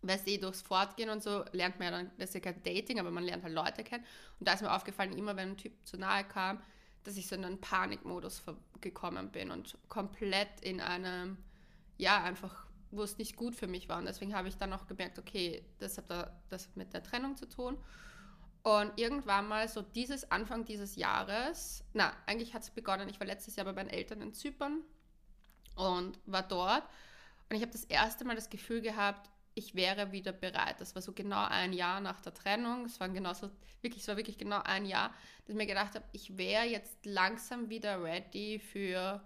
weißt du, eh durchs Fortgehen und so lernt man ja dann, das ist ja kein Dating, aber man lernt halt Leute kennen. Und da ist mir aufgefallen, immer wenn ein Typ zu nahe kam, dass ich so in einen Panikmodus gekommen bin und komplett in einem, ja, einfach, wo es nicht gut für mich war. Und deswegen habe ich dann auch gemerkt, okay, das hat da, das hat mit der Trennung zu tun. Und irgendwann mal so dieses Anfang dieses Jahres, na, eigentlich hat es begonnen, ich war letztes Jahr bei meinen Eltern in Zypern und war dort. Und ich habe das erste Mal das Gefühl gehabt, ich wäre wieder bereit. Das war so genau ein Jahr nach der Trennung. Es war genauso, wirklich, es war wirklich genau ein Jahr, dass ich mir gedacht habe, ich wäre jetzt langsam wieder ready für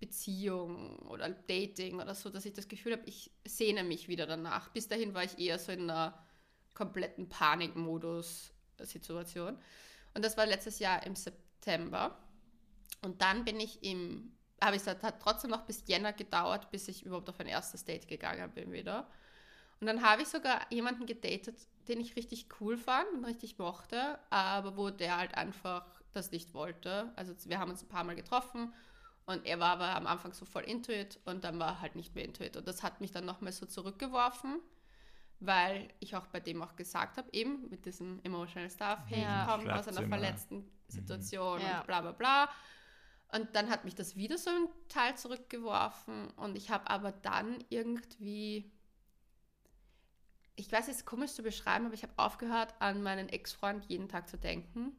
Beziehung oder Dating oder so, dass ich das Gefühl habe, ich sehne mich wieder danach. Bis dahin war ich eher so in einer kompletten Panikmodus-Situation. Und das war letztes Jahr im September. Und dann bin ich im, habe ich gesagt, hat trotzdem noch bis Jänner gedauert, bis ich überhaupt auf ein erstes Date gegangen bin wieder. Und dann habe ich sogar jemanden gedatet, den ich richtig cool fand und richtig mochte, aber wo der halt einfach das nicht wollte. Also wir haben uns ein paar Mal getroffen und er war aber am Anfang so voll into it und dann war er halt nicht mehr into it. Und das hat mich dann nochmal so zurückgeworfen, weil ich auch bei dem auch gesagt habe, eben mit diesem emotional stuff, hey, Ja. ich komme aus einer verletzten Situation Ja. und bla bla bla. Und dann hat mich das wieder so ein Teil zurückgeworfen und ich habe aber dann irgendwie, ich weiß, es ist komisch zu beschreiben, aber ich habe aufgehört, an meinen Ex-Freund jeden Tag zu denken.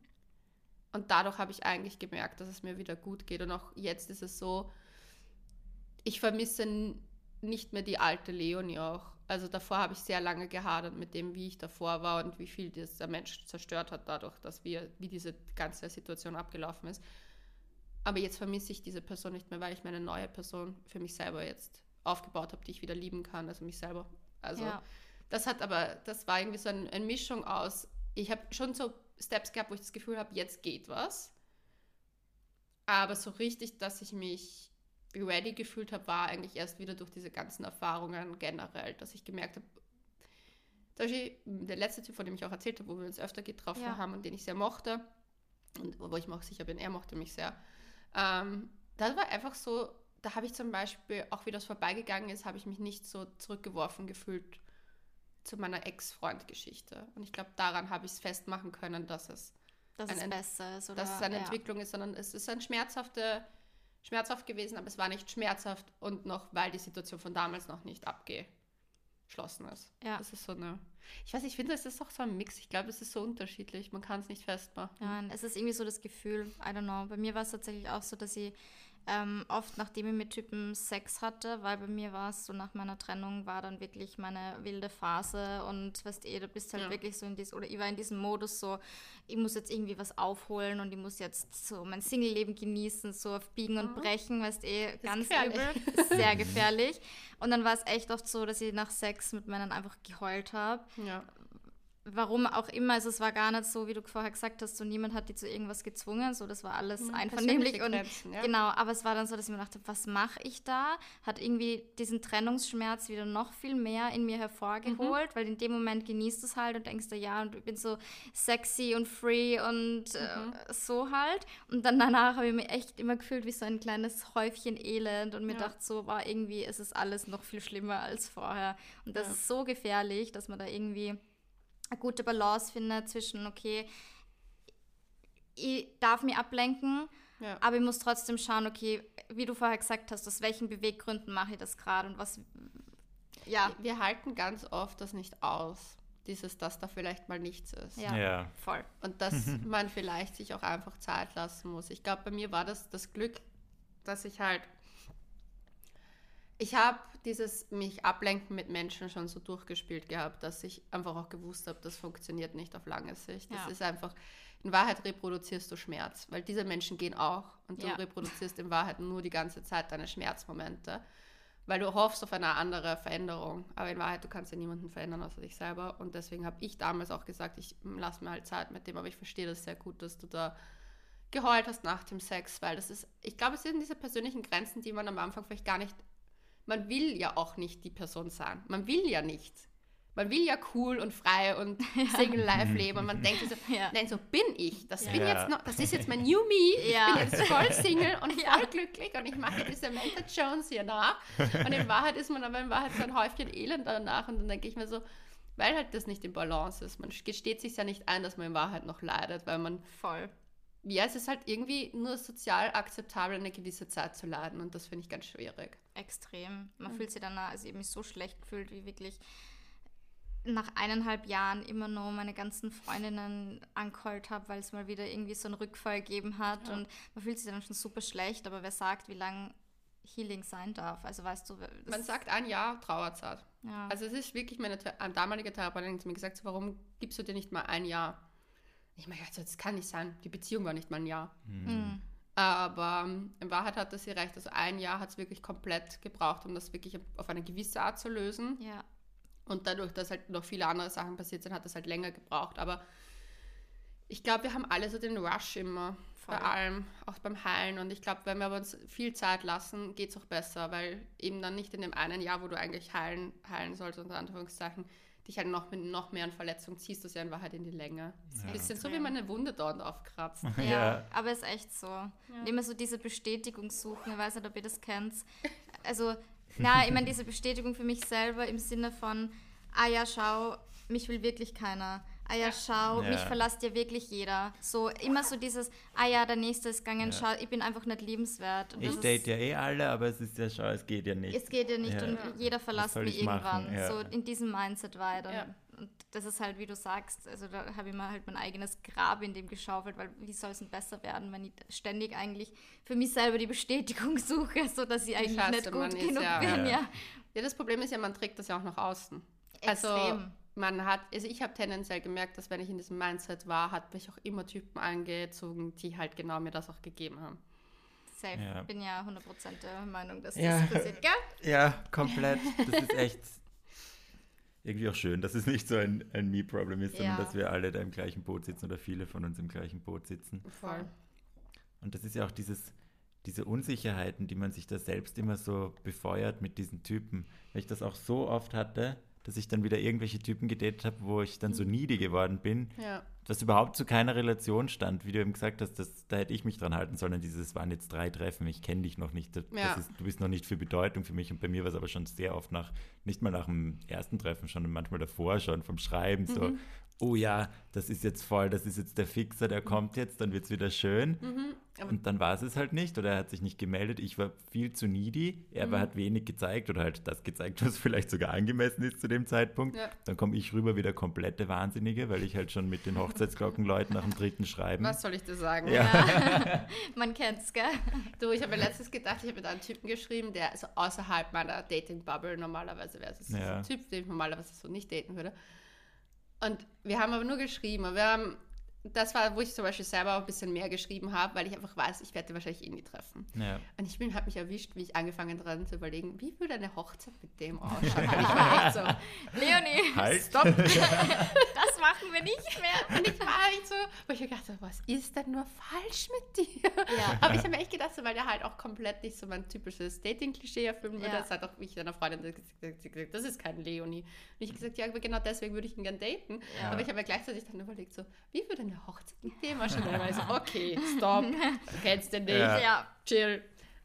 Und dadurch habe ich eigentlich gemerkt, dass es mir wieder gut geht. Und auch jetzt ist es so, ich vermisse nicht mehr die alte Leonie auch. Also davor habe ich sehr lange gehadert mit dem, wie ich davor war und wie viel dieser Mensch zerstört hat dadurch, dass wir, wie diese ganze Situation abgelaufen ist. Aber jetzt vermisse ich diese Person nicht mehr, weil ich meine neue Person für mich selber jetzt aufgebaut habe, die ich wieder lieben kann, also mich selber. Also Ja. das hat aber, das war irgendwie so ein, eine Mischung aus, ich habe schon so Steps gehabt, wo ich das Gefühl habe, jetzt geht was. Aber so richtig, dass ich mich ready gefühlt habe, war eigentlich erst wieder durch diese ganzen Erfahrungen generell, dass ich gemerkt habe, zum Beispiel der letzte Typ, von dem ich auch erzählt habe, wo wir uns öfter getroffen Ja. haben und den ich sehr mochte, und wo ich mir auch sicher bin, er mochte mich sehr. Ähm, das war einfach so, da habe ich zum Beispiel, auch wie das vorbeigegangen ist, habe ich mich nicht so zurückgeworfen gefühlt zu meiner Ex-Freund-Geschichte. Und ich glaube, daran habe ich es festmachen können, dass es, Dass Ein es besser ist. Oder, dass es eine ja. Entwicklung ist, sondern es ist ein schmerzhafte, schmerzhaft gewesen, aber es war nicht schmerzhaft und noch, weil die Situation von damals noch nicht abgeschlossen ist. Ja. Das ist so eine, ich weiß, ich finde, es ist auch so ein Mix. Ich glaube, es ist so unterschiedlich. Man kann es nicht festmachen. Nein, es ist irgendwie so das Gefühl, I don't know. Bei mir war es tatsächlich auch so, dass ich ähm, oft, nachdem ich mit Typen Sex hatte, weil bei mir war es so nach meiner Trennung, war dann wirklich meine wilde Phase und weißt eh, du bist halt Ja. wirklich so in diesem, oder ich war in diesem Modus so, ich muss jetzt irgendwie was aufholen und ich muss jetzt so mein Single-Leben genießen, so auf Biegen und Brechen, weißt eh, ganz gefährlich. sehr gefährlich. Und dann war es echt oft so, dass ich nach Sex mit Männern einfach geheult habe Ja. Warum auch immer, also es war gar nicht so, wie du vorher gesagt hast, so niemand hat die zu irgendwas gezwungen, so das war alles Mhm, einvernehmlich und Grenzen, ja. genau, aber es war dann so, dass ich mir dachte, was mache ich da? Hat irgendwie diesen Trennungsschmerz wieder noch viel mehr in mir Mhm. hervorgeholt, weil in dem Moment genießt es halt und denkst du, ja, und ich bin so sexy und free und Mhm. äh, so halt und dann danach habe ich mich echt immer gefühlt wie so ein kleines Häufchen Elend und mir Ja. dachte so, war irgendwie ist es alles noch viel schlimmer als vorher und das Ja. ist so gefährlich, dass man da irgendwie eine gute Balance findet zwischen, okay, ich darf mich ablenken, Ja. aber ich muss trotzdem schauen, okay, wie du vorher gesagt hast, aus welchen Beweggründen mache ich das gerade und was, ja, Wir halten ganz oft das nicht aus, dieses, dass da vielleicht mal nichts ist. ja, Ja. voll. Und dass man vielleicht sich auch einfach Zeit lassen muss. Ich glaube, bei mir war das das Glück, dass ich halt. Ich habe dieses mich ablenken mit Menschen schon so durchgespielt gehabt, dass ich einfach auch gewusst habe, das funktioniert nicht auf lange Sicht. Das Ja. ist einfach, in Wahrheit reproduzierst du Schmerz, weil diese Menschen gehen auch und du Ja. reproduzierst in Wahrheit nur die ganze Zeit deine Schmerzmomente, weil du hoffst auf eine andere Veränderung. Aber in Wahrheit, du kannst ja niemanden verändern außer dich selber. Und deswegen habe ich damals auch gesagt, ich lasse mir halt Zeit mit dem, aber ich verstehe das sehr gut, dass du da geheult hast nach dem Sex, weil das ist, ich glaube, es sind diese persönlichen Grenzen, die man am Anfang vielleicht gar nicht, man will ja auch nicht die Person sein. Man will ja nicht. Man will ja cool und frei und Single Life leben und man denkt so, Ja. nein, so bin ich. Das Ja. bin jetzt noch, das ist jetzt mein New Me. Ich bin jetzt voll Single und voll glücklich und ich mache diese Samantha Jones hier nach. Und in Wahrheit ist man aber in Wahrheit so ein Häufchen Elend danach und dann denke ich mir so, weil halt das nicht in Balance ist. Man gesteht sich ja nicht ein, dass man in Wahrheit noch leidet, weil man Voll. Ja, es ist halt irgendwie nur sozial akzeptabel, eine gewisse Zeit zu leiden und das finde ich ganz schwierig. Extrem. Man fühlt sich danach, also ich mich so schlecht gefühlt, wie wirklich nach eineinhalb Jahren immer nur meine ganzen Freundinnen angeholt habe, weil es mal wieder irgendwie so einen Rückfall gegeben hat Ja. und man fühlt sich dann schon super schlecht, aber wer sagt, wie lang Healing sein darf? Also weißt du, Man sagt ein Jahr Trauerzeit. Ja. Also es ist wirklich meine damalige Therapeutin hat zu mir gesagt, warum gibst du dir nicht mal ein Jahr? Ich meine, also, das kann nicht sein. Die Beziehung war nicht mal ein Jahr. Mhm. Aber in Wahrheit hatte sie recht. Also ein Jahr hat es wirklich komplett gebraucht, um das wirklich auf eine gewisse Art zu lösen. ja. Und dadurch, dass halt noch viele andere Sachen passiert sind, hat es halt länger gebraucht. Aber ich glaube, wir haben alle so den Rush immer Voll. bei allem, auch beim Heilen. Und ich glaube, wenn wir aber uns viel Zeit lassen, geht es auch besser, weil eben dann nicht in dem einen Jahr, wo du eigentlich heilen, heilen sollst, unter Anführungszeichen, dich halt noch mit noch mehr an Verletzungen ziehst, das ja in Wahrheit in die Länge. Das ist ein bisschen so, wie Extrem. meine Wunde dort aufkratzt. Ja, Ja. aber ist echt so. Und immer so diese Bestätigung suchen, ich weiß nicht, ob ihr das kennt. Also, na, ich meine, diese Bestätigung für mich selber im Sinne von, ah ja, schau, mich will wirklich keiner. Ah ja, schau, Ja. mich verlasst ja wirklich jeder. So, immer so dieses, ah ja, der Nächste ist gegangen, Ja. schau, ich bin einfach nicht liebenswert. Und Ich das date ist, ja eh alle, aber es ist ja schon, es geht ja nicht. Es geht ja nicht Ja. und jeder verlässt mich irgendwann. Ja. So in diesem Mindset weiter. Ja. Und das ist halt, wie du sagst, also da habe ich mir halt mein eigenes Grab in dem geschaufelt, weil wie soll es denn besser werden, wenn ich ständig eigentlich für mich selber die Bestätigung suche, so dass ich eigentlich scheiße nicht gut ist, genug ja. bin, Ja. ja. Ja, das Problem ist ja, man trägt das ja auch nach außen. Also Extrem. Man hat, also ich habe tendenziell gemerkt, dass wenn ich in diesem Mindset war, hat mich auch immer Typen angezogen, die halt genau mir das auch gegeben haben. Safe. Ja. Bin ja 100% der Meinung, dass Ja. das passiert, gell? Ja, komplett. Das ist echt irgendwie auch schön, dass es nicht so ein, ein Me-Problem ist, sondern Ja. dass wir alle da im gleichen Boot sitzen oder viele von uns im gleichen Boot sitzen. Voll. Und das ist ja auch dieses, diese Unsicherheiten, die man sich da selbst immer so befeuert mit diesen Typen. Weil ich das auch so oft hatte, dass ich dann wieder irgendwelche Typen gedatet habe, wo ich dann so needy geworden bin, Ja. das überhaupt zu keiner Relation stand, wie du eben gesagt hast, das, da hätte ich mich dran halten sollen. Dieses waren jetzt drei Treffen, ich kenne dich noch nicht, das, Ja. das ist, du bist noch nicht für Bedeutung für mich. Und bei mir war es aber schon sehr oft nach, nicht mal nach dem ersten Treffen, schon manchmal davor schon vom Schreiben so, Mhm. Oh ja, das ist jetzt voll, das ist jetzt der Fixer, der kommt jetzt, dann wird es wieder schön. Mhm. Und dann war es es halt nicht oder er hat sich nicht gemeldet. Ich war viel zu needy. Er Mhm. hat wenig gezeigt oder halt das gezeigt, was vielleicht sogar angemessen ist zu dem Zeitpunkt. Ja. Dann komme ich rüber wie der komplette Wahnsinnige, weil ich halt schon mit den Hochzeitsglockenleuten nach dem dritten schreiben. Was soll ich dir sagen? Ja. Man kennt's, gell? Du, ich habe mir letztens gedacht, ich habe mit einem Typen geschrieben, der so außerhalb meiner Dating-Bubble normalerweise wäre. Es Ja. ein Typ, den ich normalerweise so nicht daten würde. Und wir haben aber nur geschrieben. Und wir haben, das war, wo ich zum Beispiel selber auch ein bisschen mehr geschrieben habe, weil ich einfach weiß, ich werde wahrscheinlich eh nie treffen. Ja. Und ich bin, habe mich erwischt, wie ich angefangen dran zu überlegen, wie würde eine Hochzeit mit dem ausschauen? Weil ich war echt so, Leonie, Halt. stopp. das machen wir nicht mehr. Und ich war echt so, wo ich mir gedacht habe, was ist denn nur falsch mit dir? Ja. Aber ich habe mir echt gedacht, so, weil der halt auch komplett nicht so mein typisches Dating-Klischee erfüllen würde. Ja. Das hat auch mich einer Freundin gesagt, gesagt, das ist kein Leonie. Und ich habe gesagt, ja, aber genau deswegen würde ich ihn gern daten. Ja. Aber ich habe mir gleichzeitig dann überlegt, so, wie würde eine Hochzeit mit dem ausschauen? Und dann war ich so, okay, stopp, du kennst den nicht, Ja. Chill.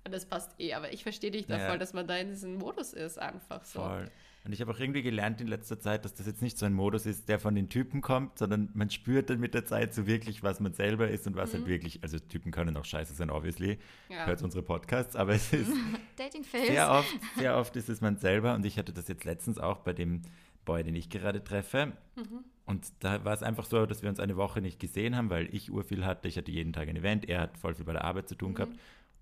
Und das passt eh, aber ich verstehe dich da Ja. voll, dass man da in diesem Modus ist, einfach so. Voll. Und ich habe auch irgendwie gelernt in letzter Zeit, dass das jetzt nicht so ein Modus ist, der von den Typen kommt, sondern man spürt dann mit der Zeit so wirklich, was man selber ist und was halt wirklich, also Typen können auch scheiße sein, obviously, Mhm. Ja. hört unsere Podcasts, aber es ist sehr oft, sehr oft ist es man selber und ich hatte das jetzt letztens auch bei dem Boy, den ich gerade treffe. Mhm. Und da war es einfach so, dass wir uns eine Woche nicht gesehen haben, weil ich urviel hatte. Ich hatte jeden Tag ein Event, er hat voll viel bei der Arbeit zu tun Mhm. gehabt.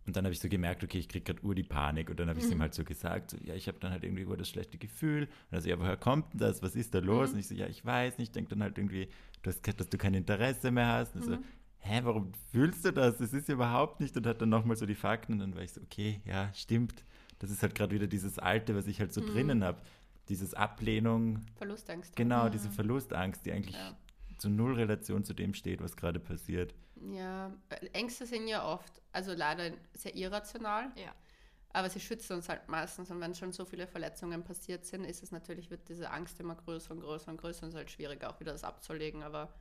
Und dann habe ich so gemerkt, okay, ich kriege gerade ur die Panik. Und dann habe ich es ihm halt so gesagt, so, ja, ich habe dann halt irgendwie ur das schlechte Gefühl. Und er so, ja, woher kommt denn das? Was ist da los? Und ich so, ja, ich weiß nicht. Ich denke dann halt irgendwie, du hast gesagt, dass du kein Interesse mehr hast. Und so, hä, warum fühlst du das? Das ist überhaupt nicht. Und hat dann nochmal so die Fakten. Und dann war ich so, okay, ja, stimmt. Das ist halt gerade wieder dieses Alte, was ich halt so drinnen habe. Dieses Ablehnung, Verlustangst. genau, diese Verlustangst, die eigentlich Ja. zu null Relation zu dem steht, was gerade passiert. Ja, äh, Ängste sind ja oft, also leider sehr irrational, Ja. aber sie schützen uns halt meistens. Und wenn schon so viele Verletzungen passiert sind, ist es natürlich, wird diese Angst immer größer und größer und größer und es ist halt schwieriger, auch wieder das abzulegen. Aber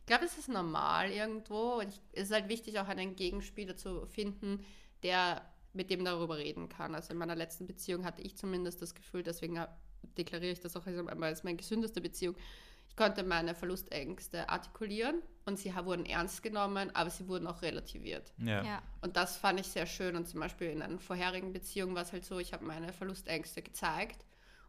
ich glaube, es ist normal irgendwo. Und ich, es ist halt wichtig, auch einen Gegenspieler zu finden, der mit dem darüber reden kann. Also in meiner letzten Beziehung hatte ich zumindest das Gefühl, deswegen deklariere ich das auch als als meine gesündeste Beziehung. Ich konnte meine Verlustängste artikulieren und sie wurden ernst genommen, aber sie wurden auch relativiert. Ja. Ja. Und das fand ich sehr schön. Und zum Beispiel in einer vorherigen Beziehung war es halt so, ich habe meine Verlustängste gezeigt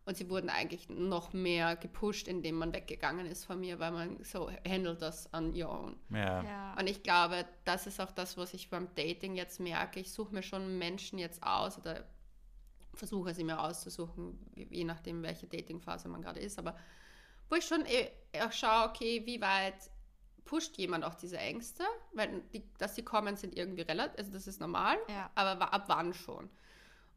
und sie wurden eigentlich noch mehr gepusht, indem man weggegangen ist von mir, weil man so handelt das on your own. Ja. Ja. Und ich glaube, das ist auch das, was ich beim Dating jetzt merke. Ich suche mir schon Menschen jetzt aus oder versuche sie mir auszusuchen, je nachdem, welche Datingphase man gerade ist, aber wo ich schon eh, auch schaue, okay, wie weit pusht jemand auch diese Ängste, weil die, dass sie kommen, sind irgendwie relativ, also das ist normal, Ja. aber ab wann schon?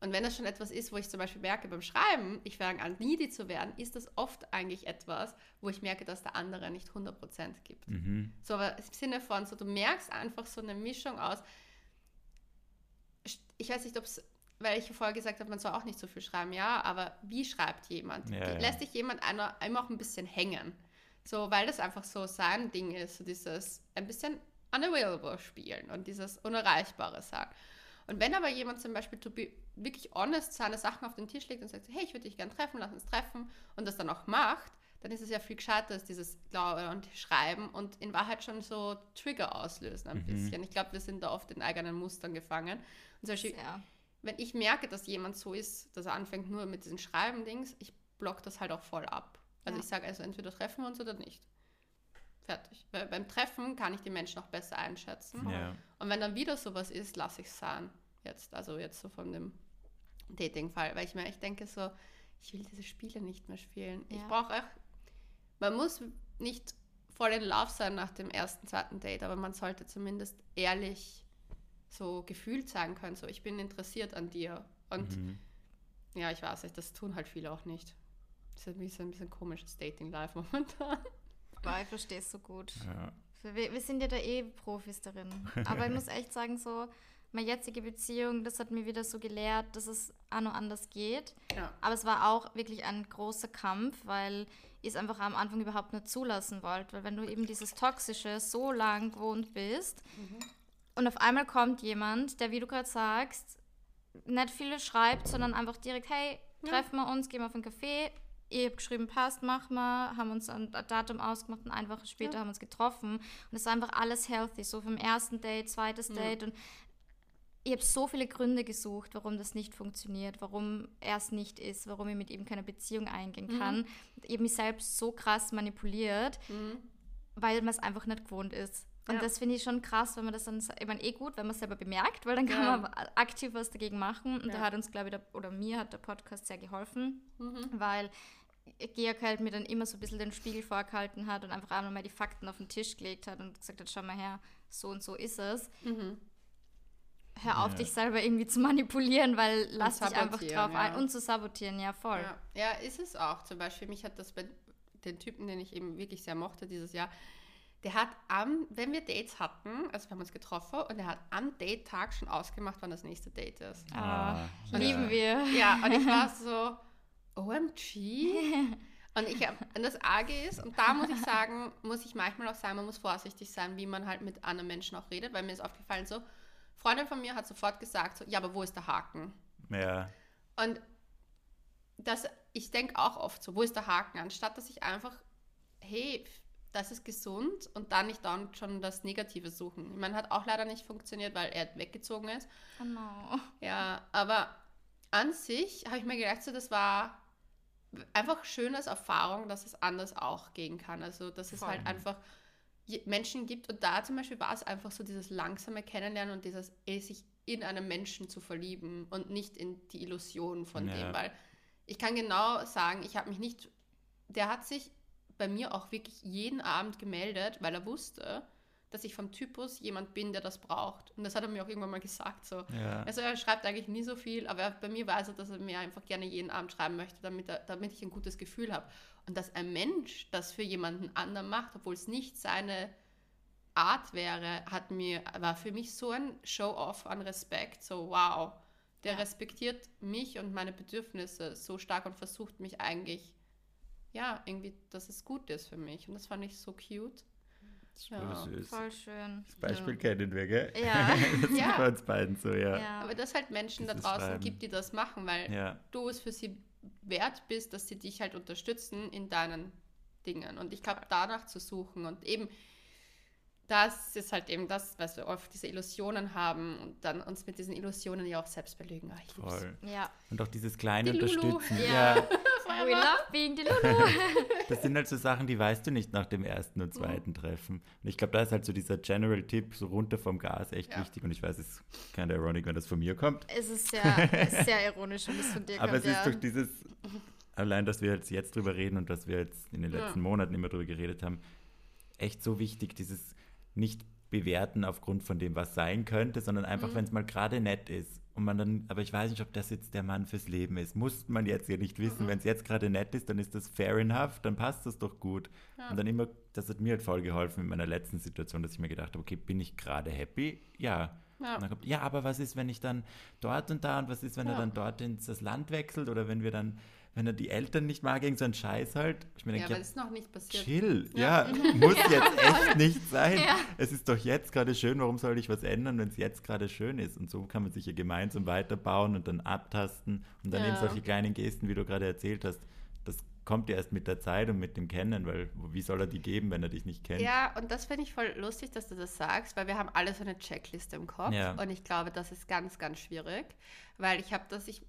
Und wenn das schon etwas ist, wo ich zum Beispiel merke beim Schreiben, ich fange an, needy zu werden, ist das oft eigentlich etwas, wo ich merke, dass der andere nicht 100% gibt. Mhm. So, aber im Sinne von, so, du merkst einfach so eine Mischung aus. Ich weiß nicht, ob es, weil ich vorher gesagt habe, man soll auch nicht so viel schreiben, ja, aber wie schreibt jemand? Ja, ja. Lässt dich jemand einer, immer auch ein bisschen hängen? So, weil das einfach so sein Ding ist, so dieses ein bisschen unavailable spielen und dieses Unerreichbare sagen. Und wenn aber jemand zum Beispiel to be, wirklich honest seine Sachen auf den Tisch legt und sagt, hey, ich würde dich gern treffen, lass uns treffen und das dann auch macht, dann ist es ja viel gescheiter als dieses Glaube und Schreiben und in Wahrheit schon so Trigger auslösen ein Mhm. bisschen. Ich glaube, wir sind da oft in eigenen Mustern gefangen. Und zum Beispiel, Ja. Wenn ich merke, dass jemand so ist, dass er anfängt nur mit diesen Schreiben-Dings, ich block das halt auch voll ab. Also Ja. ich sage also entweder treffen wir uns oder nicht. Fertig. Weil beim Treffen kann ich die Menschen auch besser einschätzen. Ja. Und wenn dann wieder sowas ist, lasse ich es sein. Jetzt, also jetzt so von dem Dating-Fall. Weil ich mir echt denke so, ich will diese Spiele nicht mehr spielen. Ich Ja. brauche auch, man muss nicht voll in Love sein nach dem ersten, zweiten Date, aber man sollte zumindest ehrlich so gefühlt sagen können, so ich bin interessiert an dir. Und Mhm. ja, ich weiß nicht, das tun halt viele auch nicht. Das ist irgendwie so ein bisschen komisches Dating-Life momentan. Aber ich verstehe es so gut. Ja. Wir, wir sind ja da eh Profis darin. Aber ich muss echt sagen, so, meine jetzige Beziehung, das hat mir wieder so gelehrt, dass es auch noch anders geht. Ja. Aber es war auch wirklich ein großer Kampf, weil ich es einfach am Anfang überhaupt nicht zulassen wollte. Weil wenn du eben dieses Toxische so lang gewohnt bist und auf einmal kommt jemand, der, wie du gerade sagst, nicht viele schreibt, sondern einfach direkt, hey, treffen wir uns, gehen wir auf einen Café. Ich habe geschrieben, passt, mach mal, haben uns ein Datum ausgemacht und eine Woche später Ja. haben wir uns getroffen. Und es war einfach alles healthy, so vom ersten Date, zweites Ja. Date und ich habe so viele Gründe gesucht, warum das nicht funktioniert, warum er es nicht ist, warum ich mit ihm keine Beziehung eingehen kann. Ich habe mich selbst so krass manipuliert, Mhm. weil man es einfach nicht gewohnt ist. Und Ja. das finde ich schon krass, wenn man das dann, ich meine, eh gut, wenn man es selber bemerkt, weil dann kann Ja. man aktiv was dagegen machen. Und da Ja. hat uns, glaube ich, der, oder mir hat der Podcast sehr geholfen, Mhm. weil Georg halt mir dann immer so ein bisschen den Spiegel vorgehalten hat und einfach einmal mal die Fakten auf den Tisch gelegt hat und gesagt hat, schau mal her, so und so ist es. Mhm. Hör auf, Ja. dich selber irgendwie zu manipulieren, weil lass dich einfach drauf ein und zu sabotieren, ja voll. Ja. ja, ist es auch. Zum Beispiel, mich hat das bei den Typen, den ich eben wirklich sehr mochte dieses Jahr, der hat am, wenn wir Dates hatten, also wir haben uns getroffen und er hat am Date-Tag schon ausgemacht, wann das nächste Date ist. Ah, ja. Lieben wir. Ja, und ich war so, OMG. Und, ich hab, und das Arge ist, und da muss ich sagen, muss ich manchmal auch sagen, man muss vorsichtig sein, wie man halt mit anderen Menschen auch redet, weil mir ist aufgefallen, so, Freundin von mir hat sofort gesagt, so, ja, aber wo ist der Haken? Ja. Und das, ich denke auch oft so, wo ist der Haken? Anstatt dass ich einfach, hey, das ist gesund und dann nicht dann schon das Negative suchen. Ich meine, hat auch leider nicht funktioniert, weil er weggezogen ist. Oh no. Ja, aber an sich habe ich mir gedacht, so, das war einfach schön als Erfahrung, dass es anders auch gehen kann. Also, dass es Voll. halt einfach Menschen gibt. Und da zum Beispiel war es einfach so dieses langsame Kennenlernen und dieses eh, sich in einen Menschen zu verlieben und nicht in die Illusion von Ja. dem. Weil ich kann genau sagen, ich habe mich nicht, der hat sich bei mir auch wirklich jeden Abend gemeldet, weil er wusste, dass ich vom Typus jemand bin, der das braucht. Und das hat er mir auch irgendwann mal gesagt. So. Ja. Also er schreibt eigentlich nie so viel, aber er- bei mir weiß er, dass er mir einfach gerne jeden Abend schreiben möchte, damit, er, damit ich ein gutes Gefühl habe. Und dass ein Mensch das für jemanden anderen macht, obwohl es nicht seine Art wäre, hat mir, war für mich so ein Show-off an Respekt. So, wow, der Ja. respektiert mich und meine Bedürfnisse so stark und versucht mich eigentlich, ja, irgendwie, dass es gut ist für mich. Und das fand ich so cute. Voll Ja. süß. Voll schön. Das Beispiel kennen wir, gell? Ja. das ist Ja. bei uns beiden so, ja. Ja. Aber dass halt Menschen da Dieses draußen Schreiben. gibt, die das machen, weil Ja. du es für sie wert bist, dass sie dich halt unterstützen in deinen Dingen. Und ich glaube, danach zu suchen und eben das ist halt eben das, was wir oft diese Illusionen haben und dann uns mit diesen Illusionen ja auch selbst belügen. Ah, ich. Voll. ja. Und auch dieses kleine Die Lulu. Unterstützen. Ja. Ja. forever. We love being the Lulu. Das sind halt so Sachen, die weißt du nicht nach dem ersten und zweiten Treffen. Und ich glaube, da ist halt so dieser General-Tipp, so runter vom Gas, echt Ja. wichtig. Und ich weiß, es ist keine Ironic, wenn das von mir kommt. es ist sehr, es ist sehr ironisch, wenn es von dir Aber kommt. es ist ja. durch dieses, allein, dass wir jetzt, jetzt drüber reden und dass wir jetzt in den Ja. letzten Monaten immer drüber geredet haben, echt so wichtig, dieses nicht bewerten aufgrund von dem, was sein könnte, sondern einfach, Mhm. wenn es mal gerade nett ist. Und man dann, aber ich weiß nicht, ob das jetzt der Mann fürs Leben ist. Muss man jetzt ja nicht Mhm. wissen. Wenn es jetzt gerade nett ist, dann ist das fair enough, dann passt das doch gut. Und dann immer, das hat mir halt voll geholfen in meiner letzten Situation, dass ich mir gedacht habe, okay, bin ich gerade happy? Ja. Ja. Und dann kommt, ja, aber was ist, wenn ich dann dort und da und was ist, wenn er Ja. dann dort ins Land wechselt oder wenn wir dann, wenn er die Eltern nicht mag, irgend so ein Scheiß halt. Ich mir Ja, aber das ist noch nicht passiert. chill, ja, muss jetzt echt nicht sein. Es ist doch jetzt gerade schön, warum soll ich was ändern, wenn es jetzt gerade schön ist? Und so kann man sich ja gemeinsam weiterbauen und dann abtasten und dann eben Ja. solche kleinen Gesten, wie du gerade erzählt hast. Das kommt ja erst mit der Zeit und mit dem Kennen, weil wie soll er die geben, wenn er dich nicht kennt? Ja, und das finde ich voll lustig, dass du das sagst, weil wir haben alle so eine Checkliste im Kopf. Ja. Und ich glaube, das ist ganz, ganz schwierig, weil ich habe das, ich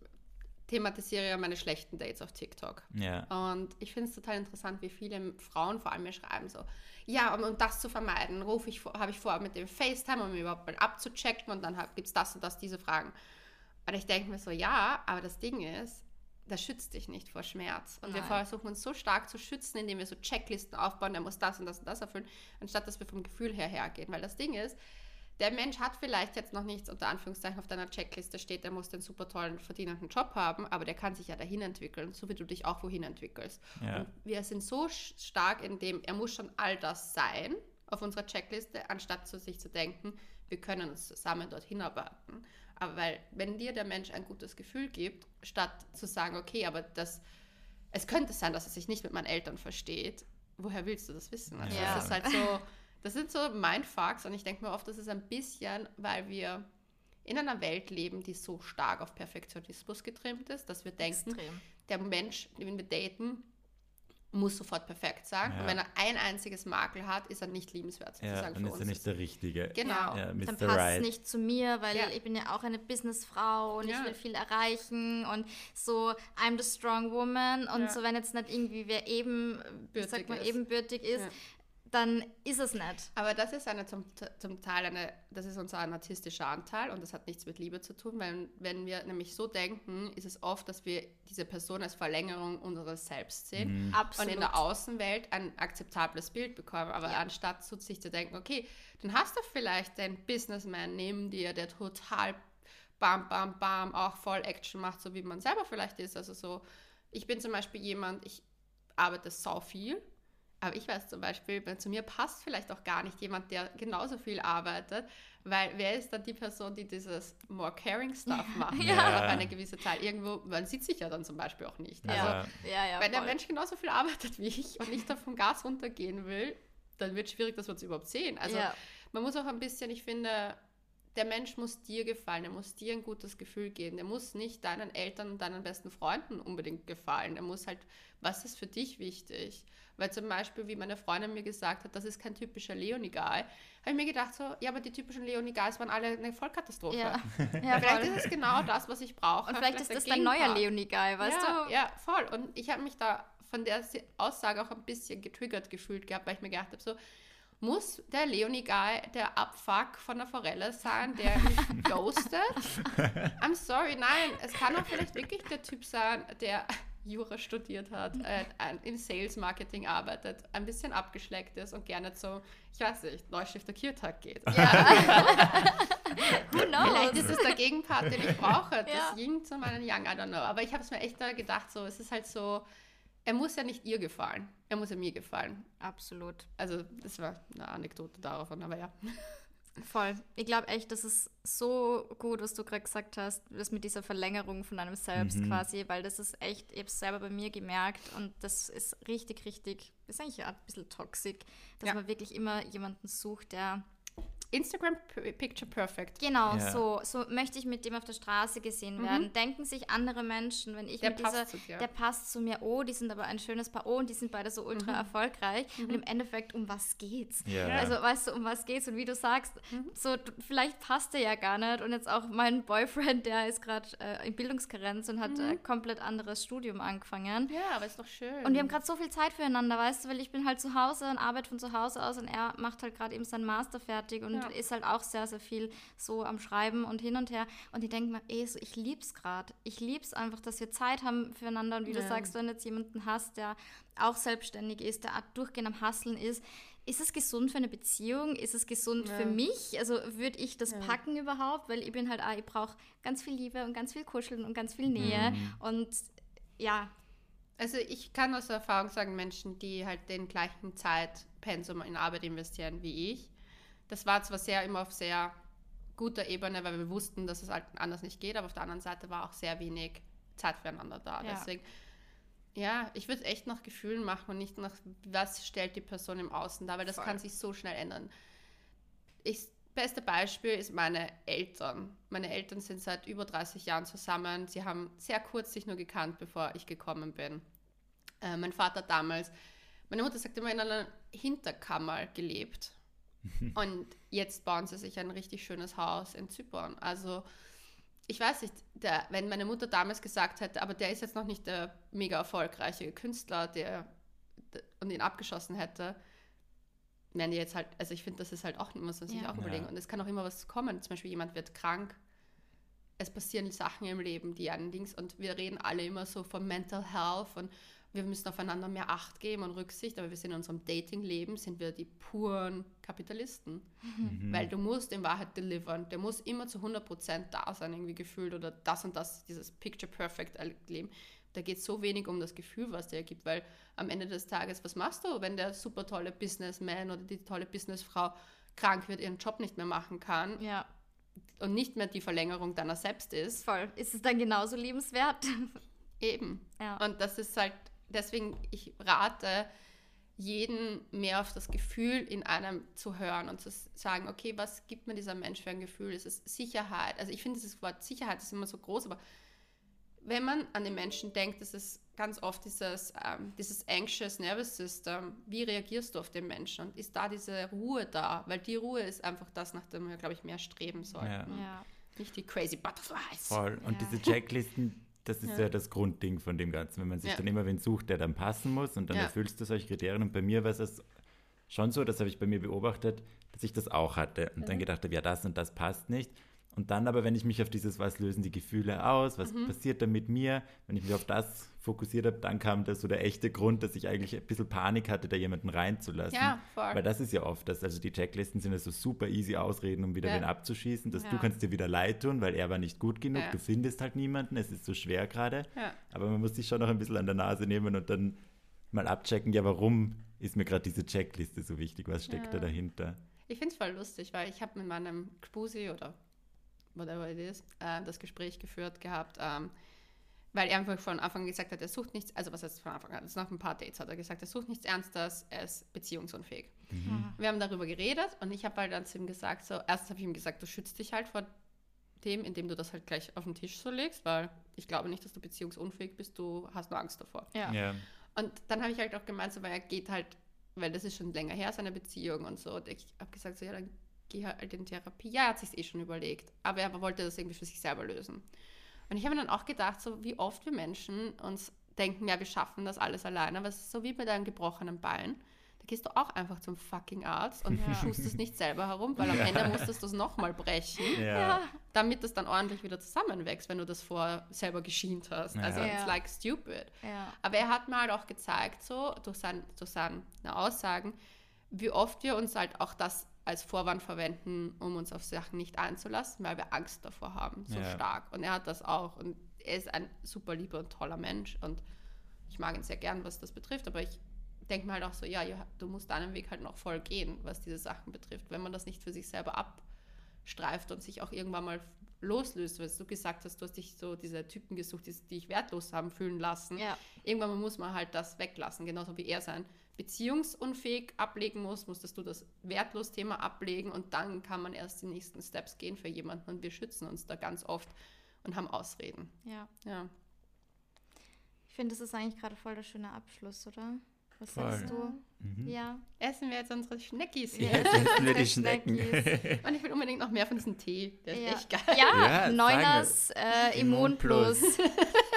thematisiere ja meine schlechten Dates auf TikTok. Ja. Und ich finde es total interessant, wie viele Frauen vor allem mir schreiben so, ja, um, um das zu vermeiden, rufe ich, vor- habe ich vor, mit dem FaceTime, um überhaupt mal abzuchecken und dann gibt es das und das, diese Fragen. Und ich denke mir so, ja, aber das Ding ist, das schützt dich nicht vor Schmerz. Und wir Nein. versuchen uns so stark zu schützen, indem wir so Checklisten aufbauen, der muss das und das und das erfüllen, anstatt dass wir vom Gefühl her hergehen. Weil das Ding ist, der Mensch hat vielleicht jetzt noch nichts unter Anführungszeichen auf deiner Checkliste steht, der muss den super tollen verdienenden Job haben, aber der kann sich ja dahin entwickeln, so wie du dich auch wohin entwickelst. Ja. Und wir sind so stark in dem, er muss schon all das sein auf unserer Checkliste, anstatt zu sich zu denken, wir können uns zusammen dorthin arbeiten. Aber weil, wenn dir der Mensch ein gutes Gefühl gibt, statt zu sagen, okay, aber das, es könnte sein, dass er sich nicht mit meinen Eltern versteht, woher willst du das wissen? Also Ja. das ist halt so, das sind so Mindfucks und ich denke mir oft, das ist ein bisschen, weil wir in einer Welt leben, die so stark auf Perfektionismus getrimmt ist, dass wir denken, Extrem. der Mensch, den wir daten, muss sofort perfekt sein. Ja. Und wenn er ein einziges Makel hat, ist er nicht liebenswert Ja, sozusagen dann für ist er nicht der Richtige. Genau. Ja, Dann passt Right. es nicht zu mir, weil Ja. ich bin ja auch eine Businessfrau und Ja. ich will viel erreichen und so I'm the strong woman und Ja. so wenn jetzt nicht irgendwie wer eben, wie Bürtig sagt man, ist. ebenbürtig ist, Ja. Dann ist es nicht. Aber das ist eine zum, zum Teil eine, das ist unser narzisstischer Anteil und das hat nichts mit Liebe zu tun, weil wenn wir nämlich so denken, ist es oft, dass wir diese Person als Verlängerung unseres Selbst sehen und Absolut. in der Außenwelt ein akzeptables Bild bekommen. Aber Ja. anstatt zu sich zu denken, okay, dann hast du vielleicht den Businessman neben dir, der total bam, bam, bam, auch voll Action macht, so wie man selber vielleicht ist. Also so, ich bin zum Beispiel jemand, ich arbeite sau viel, aber ich weiß zum Beispiel, wenn zu mir passt vielleicht auch gar nicht jemand, der genauso viel arbeitet, weil wer ist dann die Person, die dieses more caring Stuff macht Ja. auf eine gewisse Zeit? Irgendwo, man sieht sich ja dann zum Beispiel auch nicht. Also, Ja. ja, wenn der voll. Mensch genauso viel arbeitet wie ich und nicht vom Gas runtergehen will, dann wird es schwierig, dass wir uns überhaupt sehen. Also man muss auch ein bisschen, ich finde, der Mensch muss dir gefallen, er muss dir ein gutes Gefühl geben. Der muss nicht deinen Eltern und deinen besten Freunden unbedingt gefallen. Er muss halt, was ist für dich wichtig? Weil zum Beispiel, wie meine Freundin mir gesagt hat, das ist kein typischer Leonie-Guy, habe ich mir gedacht so, ja, aber die typischen Leonie-Guys waren alle eine Vollkatastrophe. Ja, ja Vielleicht voll. ist es genau das, was ich brauche. Und vielleicht ist der das dein neuer. Leonie-Guy, weißt ja, du? Ja, voll. Und ich habe mich da von der Aussage auch ein bisschen getriggert gefühlt gehabt, weil ich mir gedacht habe, so, muss der Leonie-Guy der Abfuck von der Forelle sein, der mich ghostet? I'm sorry, nein. Es kann auch vielleicht wirklich der Typ sein, der Jura studiert hat, äh, im Sales-Marketing arbeitet, ein bisschen abgeschleckt ist und gerne zum, ich weiß nicht, Neustifter Kirtag geht. Who knows? Vielleicht ist es der Gegenpart, den ich brauche. Das Ja. Yin zu meinen Yang, I don't know. Aber ich habe es mir echt da gedacht, so, es ist halt so, er muss ja nicht ihr gefallen. Er muss ja mir gefallen. Absolut. Also, das war eine Anekdote davon, aber ja. Voll. Ich glaube echt, das ist so gut, was du gerade gesagt hast, das mit dieser Verlängerung von einem selbst Mhm. quasi, weil das ist echt, ich habe es selber bei mir gemerkt und das ist richtig, richtig, ist eigentlich auch ein bisschen toxisch, dass Ja. man wirklich immer jemanden sucht, der Instagram P- Picture Perfect. Genau, Ja. so, so möchte ich mit dem auf der Straße gesehen werden. Denken sich andere Menschen, wenn ich Der mit dieser, passt zu dir. der passt zu mir, oh, die sind aber ein schönes Paar, oh, und die sind beide so ultra erfolgreich. Und im Endeffekt, um was geht's? Ja. Also, weißt du, um was geht's? Und wie du sagst, so, du- vielleicht passt er ja gar nicht. Und jetzt auch mein Boyfriend, der ist gerade äh, in Bildungskarenz und hat äh, komplett anderes Studium angefangen. Ja, aber ist doch schön. Und wir haben gerade so viel Zeit füreinander, weißt du, weil ich bin halt zu Hause und arbeite von zu Hause aus und er macht halt gerade eben seinen Master fertig und Ja. Ist halt auch sehr, sehr viel so am Schreiben und hin und her. Und ich denke mir, ey, so, ich lieb's gerade. Ich lieb's einfach, dass wir Zeit haben füreinander und wie du Ja. sagst, wenn du jetzt jemanden hast, der auch selbstständig ist, der durchgehend am Hasseln ist, ist es gesund für eine Beziehung? Ist es gesund Ja. für mich? Also würde ich das Ja. packen überhaupt? Weil ich bin halt, auch, ich brauche ganz viel Liebe und ganz viel Kuscheln und ganz viel Nähe. Und ja, Also ich kann aus Erfahrung sagen, Menschen, die halt den gleichen Zeitpensum in Arbeit investieren wie ich, das war zwar sehr immer auf sehr guter Ebene, weil wir wussten, dass es halt anders nicht geht, aber auf der anderen Seite war auch sehr wenig Zeit füreinander da. Ja. Deswegen, ja, ich würde echt nach Gefühlen machen und nicht nach, was stellt die Person im Außen dar, weil das Voll. kann sich so schnell ändern. Ich, beste Beispiel ist meine Eltern. Meine Eltern sind seit über 30 Jahren zusammen. Sie haben sehr kurz sich nur gekannt, bevor ich gekommen bin. Äh, mein Vater damals, meine Mutter sagt immer, in einer Hinterkammer gelebt. Und jetzt bauen sie sich ein richtig schönes Haus in Zypern. Also ich weiß nicht, der, wenn meine Mutter damals gesagt hätte, aber der ist jetzt noch nicht der mega erfolgreiche Künstler, der der- und ihn abgeschossen hätte, wären die jetzt halt, also ich finde, das ist halt auch, muss man sich Ja. auch überlegen. Ja. Und es kann auch immer was kommen. Zum Beispiel jemand wird krank. Es passieren Sachen im Leben, die einen Dings, und wir reden alle immer so von Mental Health und wir müssen aufeinander mehr Acht geben und Rücksicht, aber wir sind in unserem Dating-Leben, sind wir die puren Kapitalisten. Mhm. Weil du musst in Wahrheit delivern. Der muss immer zu 100% da sein, irgendwie gefühlt, oder das und das, dieses Picture-Perfect-Leben. Da geht so wenig um das Gefühl, was der gibt, weil am Ende des Tages, was machst du, wenn der super tolle Businessman oder die tolle Businessfrau krank wird, ihren Job nicht mehr machen kann ja, und nicht mehr die Verlängerung deiner selbst ist? voll. Ist es dann genauso liebenswert? Eben. ja. Und das ist halt, deswegen, ich rate jeden mehr auf das Gefühl in einem zu hören und zu sagen, okay, was gibt mir dieser Mensch für ein Gefühl? Ist es Sicherheit? Also ich finde dieses Wort Sicherheit ist immer so groß, aber wenn man an den Menschen denkt, ist es ganz oft dieses, ähm, dieses anxious nervous system. Wie reagierst du auf den Menschen? Und ist da diese Ruhe da? Weil die Ruhe ist einfach das, nach dem wir, glaube ich, mehr streben sollten. Ja. ja. Nicht die crazy butterflies. Voll. Und Ja. diese Checklisten, das ist Ja. ja. das Grundding von dem Ganzen. Wenn man sich Ja. dann immer wen sucht, der dann passen muss und dann Ja. erfüllst du solche Kriterien. Und bei mir war es schon so, das habe ich bei mir beobachtet, dass ich das auch hatte und dann gedacht habe, ja, das und das passt nicht. Und dann aber, wenn ich mich auf dieses, was lösen die Gefühle aus, was Mhm. passiert da mit mir, wenn ich mich auf das fokussiert habe, dann kam das so der echte Grund, dass ich eigentlich ein bisschen Panik hatte, da jemanden reinzulassen. Ja, voll. Weil das ist ja oft das, also die Checklisten sind ja so super easy Ausreden, um wieder Ja. wen abzuschießen, dass Ja. du kannst dir wieder leid tun, weil er war nicht gut genug, Ja. du findest halt niemanden, es ist so schwer gerade. Aber man muss sich schon noch ein bisschen an der Nase nehmen und dann mal abchecken, ja, warum ist mir gerade diese Checkliste so wichtig, was steckt da dahinter? Ich finde es voll lustig, weil ich habe mit meinem Spusi oder whatever it is, äh, das Gespräch geführt gehabt, ähm, weil er einfach von Anfang an gesagt hat, er sucht nichts, also was heißt von Anfang an, das ist nach ein paar Dates hat er gesagt, er sucht nichts Ernstes, er ist beziehungsunfähig. Mhm. Wir haben darüber geredet und ich habe halt dann zu ihm gesagt, so, erstens habe ich ihm gesagt, du schützt dich halt vor dem, indem du das halt gleich auf den Tisch so legst, weil ich glaube nicht, dass du beziehungsunfähig bist, du hast nur Angst davor. Ja. Ja. Und dann habe ich halt auch gemeint, so, weil er geht halt, weil das ist schon länger her, seine Beziehung und so. Und ich habe gesagt, so, ja, dann geh halt in Therapie. Ja, er hat sich eh schon überlegt. Aber er wollte das irgendwie für sich selber lösen. Und ich habe mir dann auch gedacht, so wie oft wir Menschen uns denken, ja, wir schaffen das alles alleine. Aber es ist so wie bei deinem gebrochenen Bein. Da gehst du auch einfach zum fucking Arzt und Ja. schustest nicht selber herum, weil am Ende musstest du es nochmal brechen Ja. damit es dann ordentlich wieder zusammenwächst, wenn du das vorher selber geschient hast. Also Ja. it's Ja. like stupid. Ja. Aber er hat mal halt auch gezeigt, so durch, sein, durch seine Aussagen, wie oft wir uns halt auch das als Vorwand verwenden, um uns auf Sachen nicht einzulassen, weil wir Angst davor haben, so Ja. stark. Und er hat das auch. Und er ist ein super lieber und toller Mensch. Und ich mag ihn sehr gern, was das betrifft. Aber ich denke mir halt auch so, ja, du musst deinen Weg halt noch voll gehen, was diese Sachen betrifft. Wenn man das nicht für sich selber streift und sich auch irgendwann mal loslöst, weil du gesagt hast, du hast dich so diese Typen gesucht, die, die dich wertlos haben fühlen lassen. Ja. Irgendwann muss man halt das weglassen, genauso wie er sein beziehungsunfähig ablegen muss, musstest du das Wertlos-Thema ablegen und dann kann man erst die nächsten Steps gehen für jemanden und wir schützen uns da ganz oft und haben Ausreden. Ja. Ja. Ich finde, das ist eigentlich gerade voll der schöne Abschluss, oder? Was Voll. sagst du? Mhm. Ja. Essen wir jetzt unsere Schneckis hier. Jetzt essen wir die. Schnecken. Und ich will unbedingt noch mehr von diesem Tee. Der ist Ja. echt geil. Ja, Ja, Neuners äh, Immun Plus.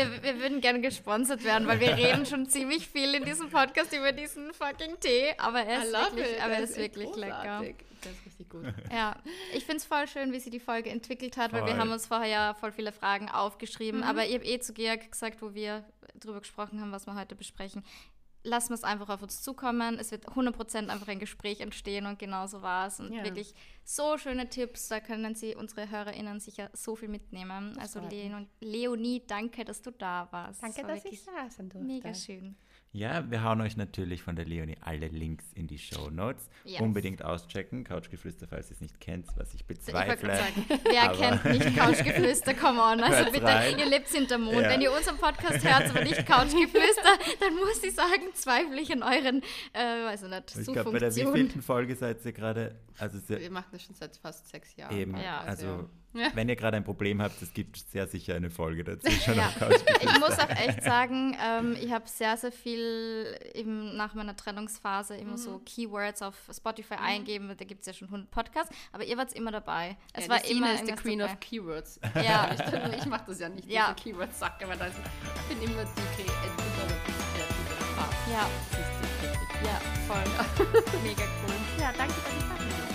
Wir, wir würden gerne gesponsert werden, weil wir reden schon ziemlich viel in diesem Podcast über diesen fucking Tee, aber er ist wirklich, it. aber er ist wirklich lecker. Der ist richtig gut. Ja, ich finde es voll schön, wie sie die Folge entwickelt hat, weil wir Voll. haben uns vorher ja voll viele Fragen aufgeschrieben, Mhm. aber ich habe eh zu Georg gesagt, wo wir drüber gesprochen haben, was wir heute besprechen. Lassen wir es einfach auf uns zukommen. Es wird 100% einfach ein Gespräch entstehen und genau so war es. Und Ja. wirklich so schöne Tipps, da können sie, unsere HörerInnen sicher so viel mitnehmen. Das also. Leon, Leonie, danke, dass du da warst. Danke, war dass ich da sein durfte. Mega schön. Ja, wir hauen euch natürlich von der Leonie alle Links in die Show Notes. Yes. Unbedingt auschecken. Couchgeflüster, falls ihr es nicht kennt, was ich Ich wollte bezweifle. gerade sagen, wer kennt nicht Couchgeflüster? Come on, also bitte, rein. ihr lebt hinterm Mond. Ja. Wenn ihr unseren Podcast hört, aber nicht Couchgeflüster, dann muss ich sagen, zweifle ich an euren, äh, weiß ich nicht, Ich glaube, bei der wievielten Folge seid ihr gerade? Also sehr, Wir machen das schon seit fast sechs Jahren. eben, Ja. also Ja. wenn ihr gerade ein Problem habt, es gibt sehr sicher eine Folge dazwischen Ja. Ich muss auch echt sagen, ähm, ich habe sehr, sehr viel eben nach meiner Trennungsphase immer so Keywords auf Spotify eingeben. Da gibt es ja schon 100 Podcasts, aber ihr wart immer dabei. Es ja, war immer ist die Queen dabei. of Keywords. Ja. Ich, ich mache das ja nicht, Ja. diese Keywords-Sacke, weil das, ich bin immer die Kre- die kreative Part. Ja, ja, voll. Mega cool. Ja, danke, dass ich da bin.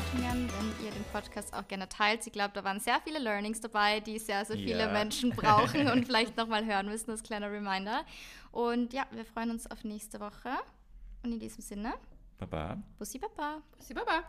Sternebewertungen, wenn ihr den Podcast auch gerne teilt. Ich glaube, da waren sehr viele Learnings dabei, die sehr, sehr viele Ja. Menschen brauchen und vielleicht nochmal hören müssen als kleiner Reminder. Und ja, wir freuen uns auf nächste Woche. Und in diesem Sinne, Baba. Bussi Baba. Bussi, Baba.